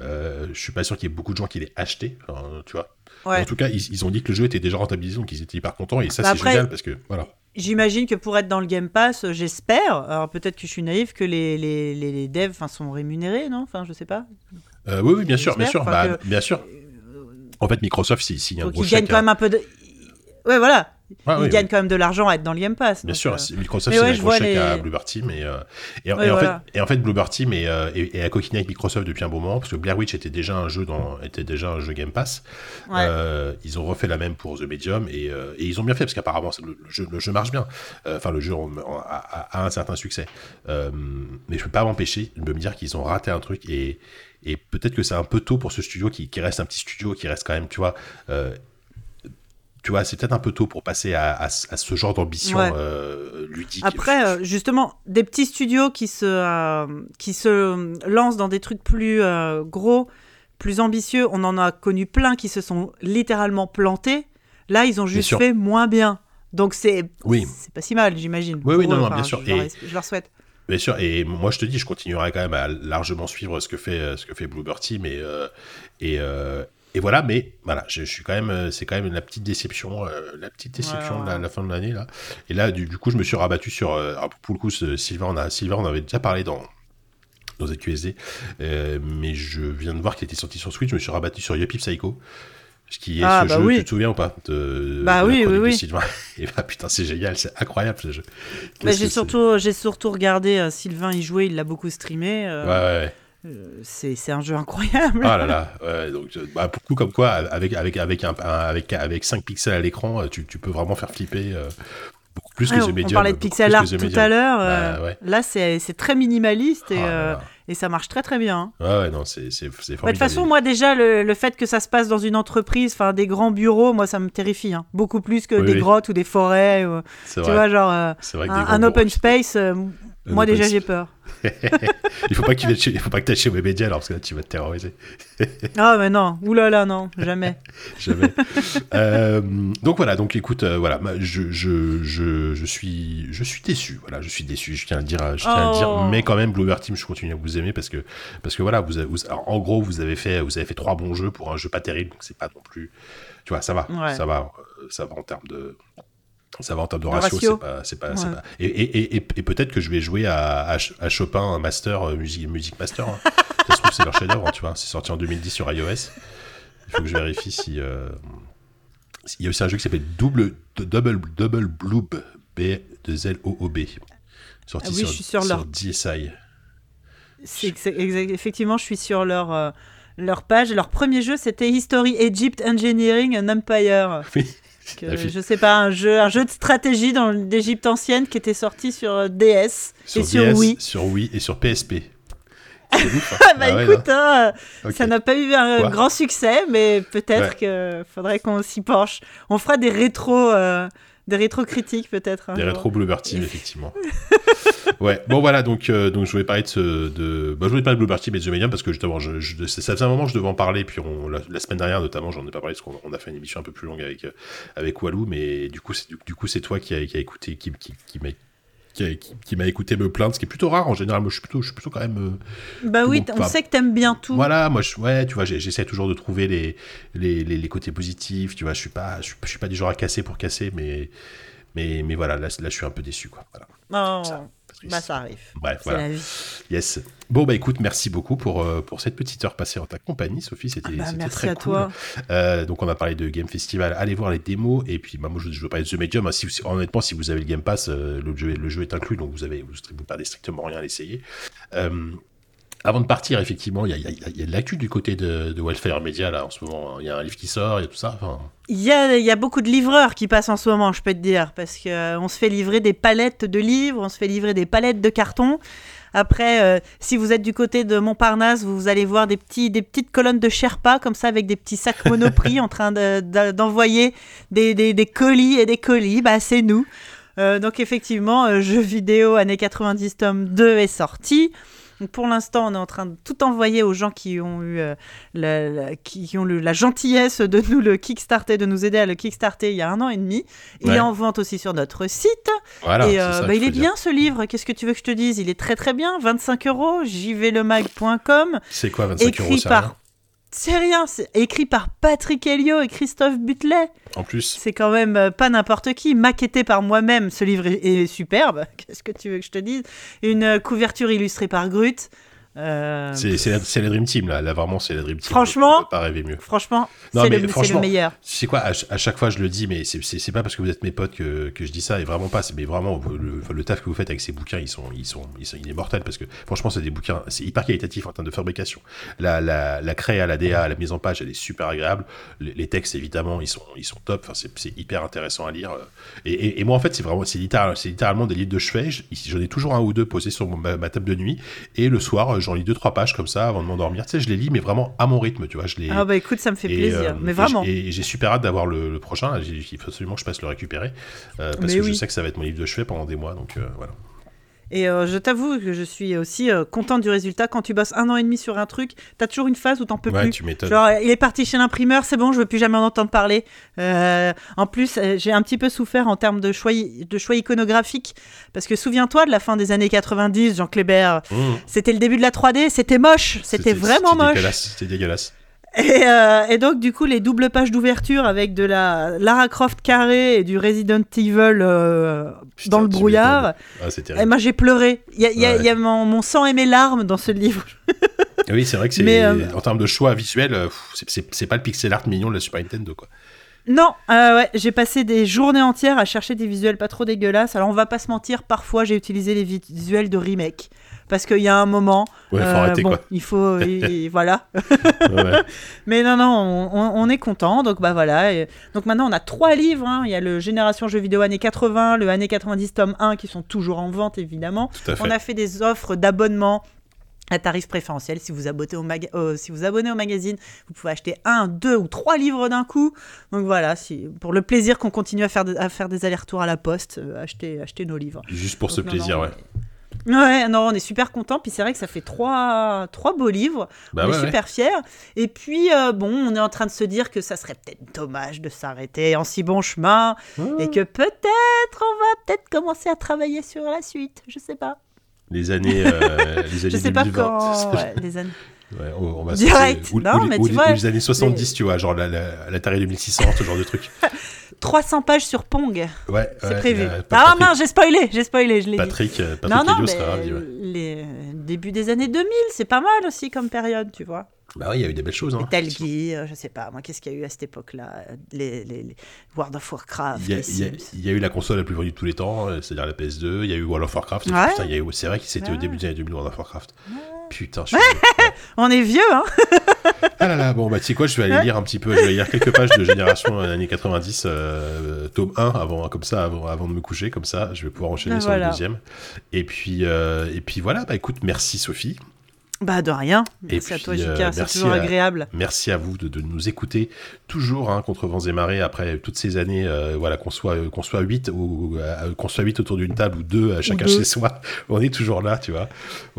euh, je suis pas sûr qu'il y ait beaucoup de gens qui l'aient acheté. Enfin, tu vois. Ouais. En tout cas, ils, ils ont dit que le jeu était déjà rentabilisé, donc ils étaient hyper contents et ça Bah c'est après- génial parce que voilà. J'imagine que pour être dans le Game Pass, euh, j'espère, alors peut-être que je suis naïf, que les, les, les, les devs sont rémunérés, non? Enfin, je sais pas. Euh, oui, oui, bien sûr, bien sûr, bah, que- bien sûr. En fait, Microsoft, s'il signe un gros ils gagnent chèque, quand même un peu de. Ouais, voilà. Ils oui, gagnent oui. quand même de l'argent à être dans le Game Pass. Bien sûr, euh, Microsoft c'est ouais, un les- à Bluebird Team et, euh, et, Ouais, et en fait, et en fait Bluebird Team est, euh, est, est à coquiner avec Microsoft depuis un bon moment parce que Blair Witch était déjà un jeu dans était déjà un jeu Game Pass. Euh, ils ont refait la même pour The Medium et, euh, et ils ont bien fait parce qu'apparemment le, le jeu, le jeu marche bien. Euh, Enfin le jeu en- en- a, un certain succès. Euh, mais je peux pas m'empêcher de me dire qu'ils ont raté un truc et et peut-être que c'est un peu tôt pour ce studio qui, qui reste un petit studio qui reste quand même tu vois. Tu vois, c'est peut-être un peu tôt pour passer à, à ce- à ce genre d'ambition Ouais. euh, ludique. Après, euh, justement, des petits studios qui se, euh, qui se lancent dans des trucs plus gros, plus ambitieux, on en a connu plein qui se sont littéralement plantés. Là, ils ont juste fait moins bien. Donc c'est Oui. pas si mal, j'imagine. Oui, oui, non, eux. non, bien sûr. Je leur, Et- je leur souhaite. Bien sûr, et moi je te dis, je continuerai quand même à largement suivre ce que fait, ce que fait Bluebird Team et, euh, et, euh, et voilà, mais voilà, je, je suis quand même, euh, c'est quand même la petite déception, euh, la petite déception Ouais, de la, ouais. la fin de l'année là. Et là, du, du coup, je me suis rabattu sur, euh, pour le coup, Sylvain, on a, Sylvain, on avait déjà parlé dans dans ZQSD, euh, mais je viens de voir qu'il était sorti sur Switch, je me suis rabattu sur Yuppie Psycho. Ce qui est Ah, ce bah jeu, oui. tu te souviens ou pas de, Bah de oui, oui, oui. Sylvain Et bah putain, c'est génial, c'est incroyable ce jeu. Bah, j'ai surtout, j'ai surtout regardé Sylvain y jouer, il l'a beaucoup streamé. Ouais, ouais, ouais. Euh, c'est un jeu incroyable. Ah là là, ouais, donc euh, bah, pour le coup comme quoi avec avec avec un, un- avec avec 5 pixels à l'écran, euh, tu, tu peux vraiment faire flipper euh, beaucoup plus Ouais, que on, The on Medium. parlait de pixel art tout à l'heure. euh, Bah, ouais. Là, c'est très minimaliste et, Ah euh, et ça marche très très bien. Ouais, non, c'est c'est Bah, de formidable. toute façon, moi déjà, le, le fait que ça se passe dans une entreprise, enfin des grands bureaux, moi ça me terrifie. hein. Beaucoup plus que Oui, des oui. grottes ou des forêts. ou- c'est tu vrai. vois, genre un, un open space, moi open déjà j'ai peur. il faut pas que tu chez- il faut pas que tu ailles chez Webedia alors parce que là tu vas te terroriser. Ah mais non, oulala, non, jamais. Jamais. Euh, donc voilà, donc écoute, euh, voilà, ma- je, je, je, je suis je suis déçu. Voilà, je suis déçu. Je tiens à le dire, je tiens à le dire. Oh. Mais quand même, Bluebird Team, je continue à vous aimer parce que parce que voilà, vous, avez- vous- alors, en gros, vous avez fait vous avez fait trois bons jeux pour un jeu pas terrible, donc c'est pas non plus, tu vois, ça va, Ouais. ça va, euh, ça va en termes de ça va en termes de ratio, ratio. c'est pas, pas, Ouais. pas- Et, et, et, peut-être que je vais jouer à, à, Ch- à Chopin un master euh, musique, musique master. hein. ça se trouve c'est leur chef-d'œuvre, hein, tu vois. C'est sorti en 2010 sur iOS. Il faut que je vérifie si. euh, Il y a aussi un jeu qui s'appelle Double, Double, Double Bloob, B de Z O O B. Sorti Ah oui, sur, je suis sur leur- DSi. Effectivement, je suis sur leur euh, leur page. Leur premier jeu, c'était History Egypt Engineering an Empire. Oui. Que, fi- je sais pas, un jeu, un jeu de stratégie dans d'Égypte ancienne qui était sorti sur euh, DS Sur et sur Wii. sur Wii et sur PSP. Ouf, hein. Ah bah Ah ouais, écoute, hein, ça n'a pas eu un Quoi grand succès, mais peut-être Ouais. que faudrait qu'on s'y penche. On fera des rétros, euh, des rétro critiques peut-être. un Des rétro Bluebird Team, effectivement. ouais, bon voilà, donc, euh, donc je voulais parler de ce. De... Bah, je voulais parler de Bluebird Team et de The Medium parce que justement, je, je- ça faisait un moment que je devais en parler, puis on, la, la semaine dernière notamment, j'en ai pas parlé parce qu'on on a fait une émission un peu plus longue avec, euh, avec Walou, mais du coup, c'est, du, du coup, c'est toi qui a, qui a écouté, qui, qui, qui m'a. Qui, a- qui- qui m'a écouté me plaindre, ce qui est plutôt rare en général. Moi, je suis plutôt, je suis plutôt quand même. euh, Bah oui, Bon, on sait que t'aimes bien tout. Voilà, moi, je, ouais, tu vois, j'essaie toujours de trouver les, les, les, les côtés positifs. Tu vois, je suis pas, je, suis- je suis pas du genre à casser pour casser, mais, mais, mais voilà, là, là, je suis un peu déçu, quoi. Voilà. Oh, Ça, Bah ça arrive. Bref, voilà. la vie. Yes. Bon, bah écoute, merci beaucoup pour, euh, pour cette petite heure passée en ta compagnie, Sophie. C'était Bah, c'était merci très à cool. toi. Euh, donc, on a parlé de Game Festival. Allez voir les démos. Et puis, bah, moi, je, je veux parler de The Medium. hein. Si, honnêtement, si vous avez le Game Pass, euh, le, jeu, le jeu est inclus. Donc, vous avez vous, vous perdez strictement rien à l'essayer. Avant de partir, effectivement, il y a, y y de l'actu du côté de, de Wildfire Media, là, en ce moment. Il y a un livre qui sort, il y a tout ça. Il y a, il y a beaucoup de livreurs qui passent en ce moment, je peux te dire, parce que euh, se fait livrer des palettes de livres, on se fait livrer des palettes de cartons. Après, euh, si vous êtes du côté de Montparnasse, vous allez voir des, petits, des petites colonnes de Sherpa, comme ça, avec des petits sacs Monoprix en train de- de- d'envoyer des, des- des colis et des colis. Bah, c'est nous. Euh, donc, effectivement, jeu vidéo années 90 tome 2 est sorti. Donc pour l'instant, on est en train de tout envoyer aux gens qui ont eu euh, la, la- qui, qui ont le- la gentillesse de nous le kickstarter, de nous aider à le kickstarter il y a un an et demi. Il Ouais. est en vente aussi sur notre site. Voilà. et c'est euh, ça bah, il est dire. bien ce livre. Qu'est-ce que tu veux que je te dise? Il est très très bien. 25 euros. jvlemag.com. C'est quoi 25 Écrit euros, c'est par- C'est rien. C'est écrit par Patrick Helio et Christophe Butlet. En plus, C'est quand même euh, pas n'importe qui. Maquetté par moi-même, ce livre est, est superbe. Qu'est-ce que tu veux que je te dise? Une euh, couverture illustrée par Grut. Euh, c'est la, Dream Team là. Là vraiment, c'est la Dream Team. Franchement- pas rêver mieux. Franchement, c'est le, le meilleur. C'est quoi à, ch- à chaque fois je le dis, mais c'est- pas parce que vous êtes mes potes que, que je dis ça, et vraiment pas. Mais vraiment, le, le taf que vous faites avec ces bouquins, ils sont, ils sont, ils sont, il est mortel parce que franchement, c'est des bouquins, c'est hyper qualitatif en termes de fabrication. La, la, la créa, la DA, la mise en page, elle est super agréable. Les, les textes, évidemment, ils sont, ils sont top. Enfin, c'est hyper intéressant à lire. Et, et- et moi, en fait, c'est vraiment, c'est littéral- c'est littéralement des livres de chevet. Je- J'en ai toujours un ou deux posés sur ma, ma table de nuit, et le soir, j'en lis deux trois pages comme ça avant de m'endormir. Tu sais, je les lis, mais vraiment à mon rythme, tu vois. Je les, Ah bah écoute, ça me fait et, plaisir. euh, mais vraiment. Et, j'ai super hâte d'avoir le, le prochain. là. Il faut absolument que je passe le récupérer. euh, parce Mais que je sais que ça va être mon livre de chevet pendant des mois. Donc euh, voilà. Et euh, je t'avoue que je suis aussi euh, contente du résultat. Quand tu bosses un an et demi sur un truc, t'as toujours une phase où t'en peux Ouais, plus. tu m'étonnes. Genre, il est parti chez l'imprimeur, c'est bon, je veux plus jamais en entendre parler. Euh, en plus, j'ai un petit peu souffert en termes de choix, de choix iconographiques. Parce que souviens-toi de la fin des années 90, Jean Kléber, Mmh. c'était le début de la 3D, c'était moche, c'était vraiment moche. C'était dégueulasse. Et, euh, et donc, du coup, les doubles pages d'ouverture avec de la Lara Croft carré et du Resident Evil euh, Putain, dans le brouillard. Ah, c'est Et moi, j'ai pleuré. Il y a, il y a- Ouais. il y a mon, mon sang et mes larmes dans ce livre. Oui, c'est vrai que c'est euh, en termes de choix visuel, euh, c'est- pas le pixel art mignon de la Super Nintendo quoi. Non, euh, ouais, j'ai passé des journées entières à chercher des visuels pas trop dégueulasses. Alors, on va pas se mentir, parfois, j'ai utilisé les visuels de remake. Parce qu'il y a un moment, Ouais, faut euh, arrêter bon, quoi. il faut, il- voilà. Ouais. Mais non, non, on, est content. Donc bah voilà. Et donc maintenant, on a trois livres. hein. Il y a le Génération Jeux vidéo années 80, le années 90 tome 1 qui sont toujours en vente évidemment. Tout à fait. On a fait des offres d'abonnement à tarif préférentiel. Si vous, abonnez au maga- euh, si vous abonnez au magazine, vous pouvez acheter un, deux ou trois livres d'un coup. Donc voilà, si, pour le plaisir qu'on continue à faire, de- à faire des allers-retours à la poste, euh, acheter, acheter nos livres. Juste pour ce non, plaisir, non, ouais. Ouais, non, on est super content. Puis c'est vrai que ça fait trois, trois beaux livres. Bah on ouais, est ouais. super fiers. Et puis, euh, bon, on est en train de se dire que ça serait peut-être dommage de s'arrêter en si bon chemin. Et que peut-être on va peut-être commencer à travailler sur la suite. Je sais pas. Les années, euh, les années Je sais pas 2020. quand. ouais, les années. Ouais, on, on va Direct. Ou, Non, ou- mais ou tu les, vois, les années 70, tu vois, genre la, la, l'Atari 2600, ce genre de truc. 300 pages sur Pong. Ouais, C'est ouais, prévu. euh, ah mince, j'ai spoilé. J'ai spoilé, je l'ai. Patrick, euh, Patrick Non, non, mais serait ravi, ouais. les début des années 2000, c'est pas mal aussi comme période, tu vois. Bah oui, il y a eu des belles choses. Hein. Metal Gear, je sais pas, moi, qu'est-ce qu'il y a eu à cette époque-là? Les, les, les World of Warcraft, Il y, a, y y eu la console la plus vendue de tous les temps, euh, c'est-à-dire la PS2. Il y a eu World of Warcraft. Ouais. putain, il y a eu- c'est vrai que c'était au Ouais. début des années 2000 World of Warcraft. Putain, je suis. On est vieux, hein ah là là, bon, bah tu sais quoi, je vais aller lire un petit peu, je vais lire quelques pages de Génération euh, années 90, euh, tome 1, avant, comme ça, avant, avant de me coucher, comme ça, je vais pouvoir enchaîner Ah, sur voilà. le deuxième. Et puis, euh, et puis voilà, bah écoute, merci Sophie. Bah de rien. Et Merci à toi, puis, euh, Jika, c'est merci toujours à- agréable. Merci à vous de, de nous écouter toujours hein, contre vents et marées après toutes ces années, euh, voilà qu'on soit euh, qu'on soit 8 ou euh, qu'on soit 8 autour d'une table ou deux euh, chacun deux. chez soi, on est toujours là, tu vois.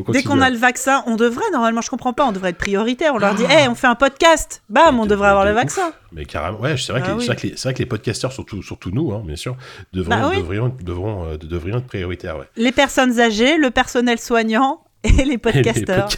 Dès qu'on à- a le vaccin, on devrait, normalement, je comprends pas, on devrait être prioritaire. On leur dit, hé, on fait un podcast. Bam, Mais on de- devrait avoir le ouf. vaccin. Mais carrément, ouais, c'est vrai, que Ah oui. c'est vrai que les, c'est vrai que les podcasteurs, surtout, surtout nous, hein, bien sûr, devrions, Bah oui. devrions, devront, devrions être prioritaires. Ouais. Les personnes âgées, le personnel soignant et les podcasteurs.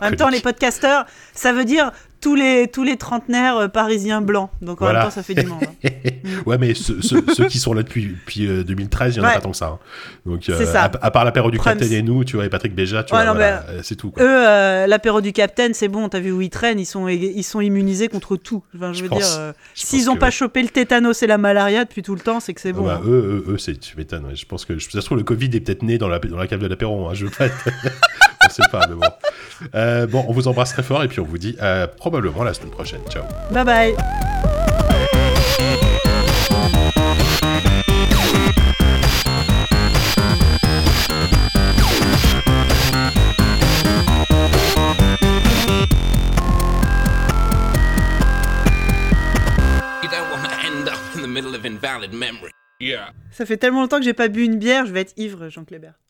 en même temps, les podcasteurs, ça veut dire tous les, tous les trentenaires euh, parisiens blancs. Donc en Voilà. même temps, ça fait du monde. hein. ouais, mais ceux, ceux- ceux qui sont là depuis, depuis euh, 2013, il n'y en a Ouais. pas tant que ça. hein. Donc, C'est ça. À, à part l'apéro du Prums. Capitaine et nous, tu vois, et Patrick Béja, tu Ouais, vois, voilà, euh, c'est tout. Quoi. Eux, euh, l'apéro du Capitaine, c'est bon, t'as vu où ils traînent, ils sont, ils sont immunisés contre tout. Enfin, je Je veux pense- dire, euh, s'ils pense ont que pas ouais. chopé le tétanos et la malaria depuis tout le temps, c'est que c'est bon. Bah, hein. eux, eux, eux, c'est, tu m'étonnes. Je pense que, ça se trouve, le Covid est peut-être né dans la, dans la cave de l'apéro. Hein. Je veux pas être... on sait pas, mais bon. Euh, bon, on vous embrasse très fort et puis on vous dit euh, probablement la semaine prochaine. Ciao. Bye bye. Ça fait tellement longtemps que j'ai pas bu une bière, je vais être ivre, Jean Clébert.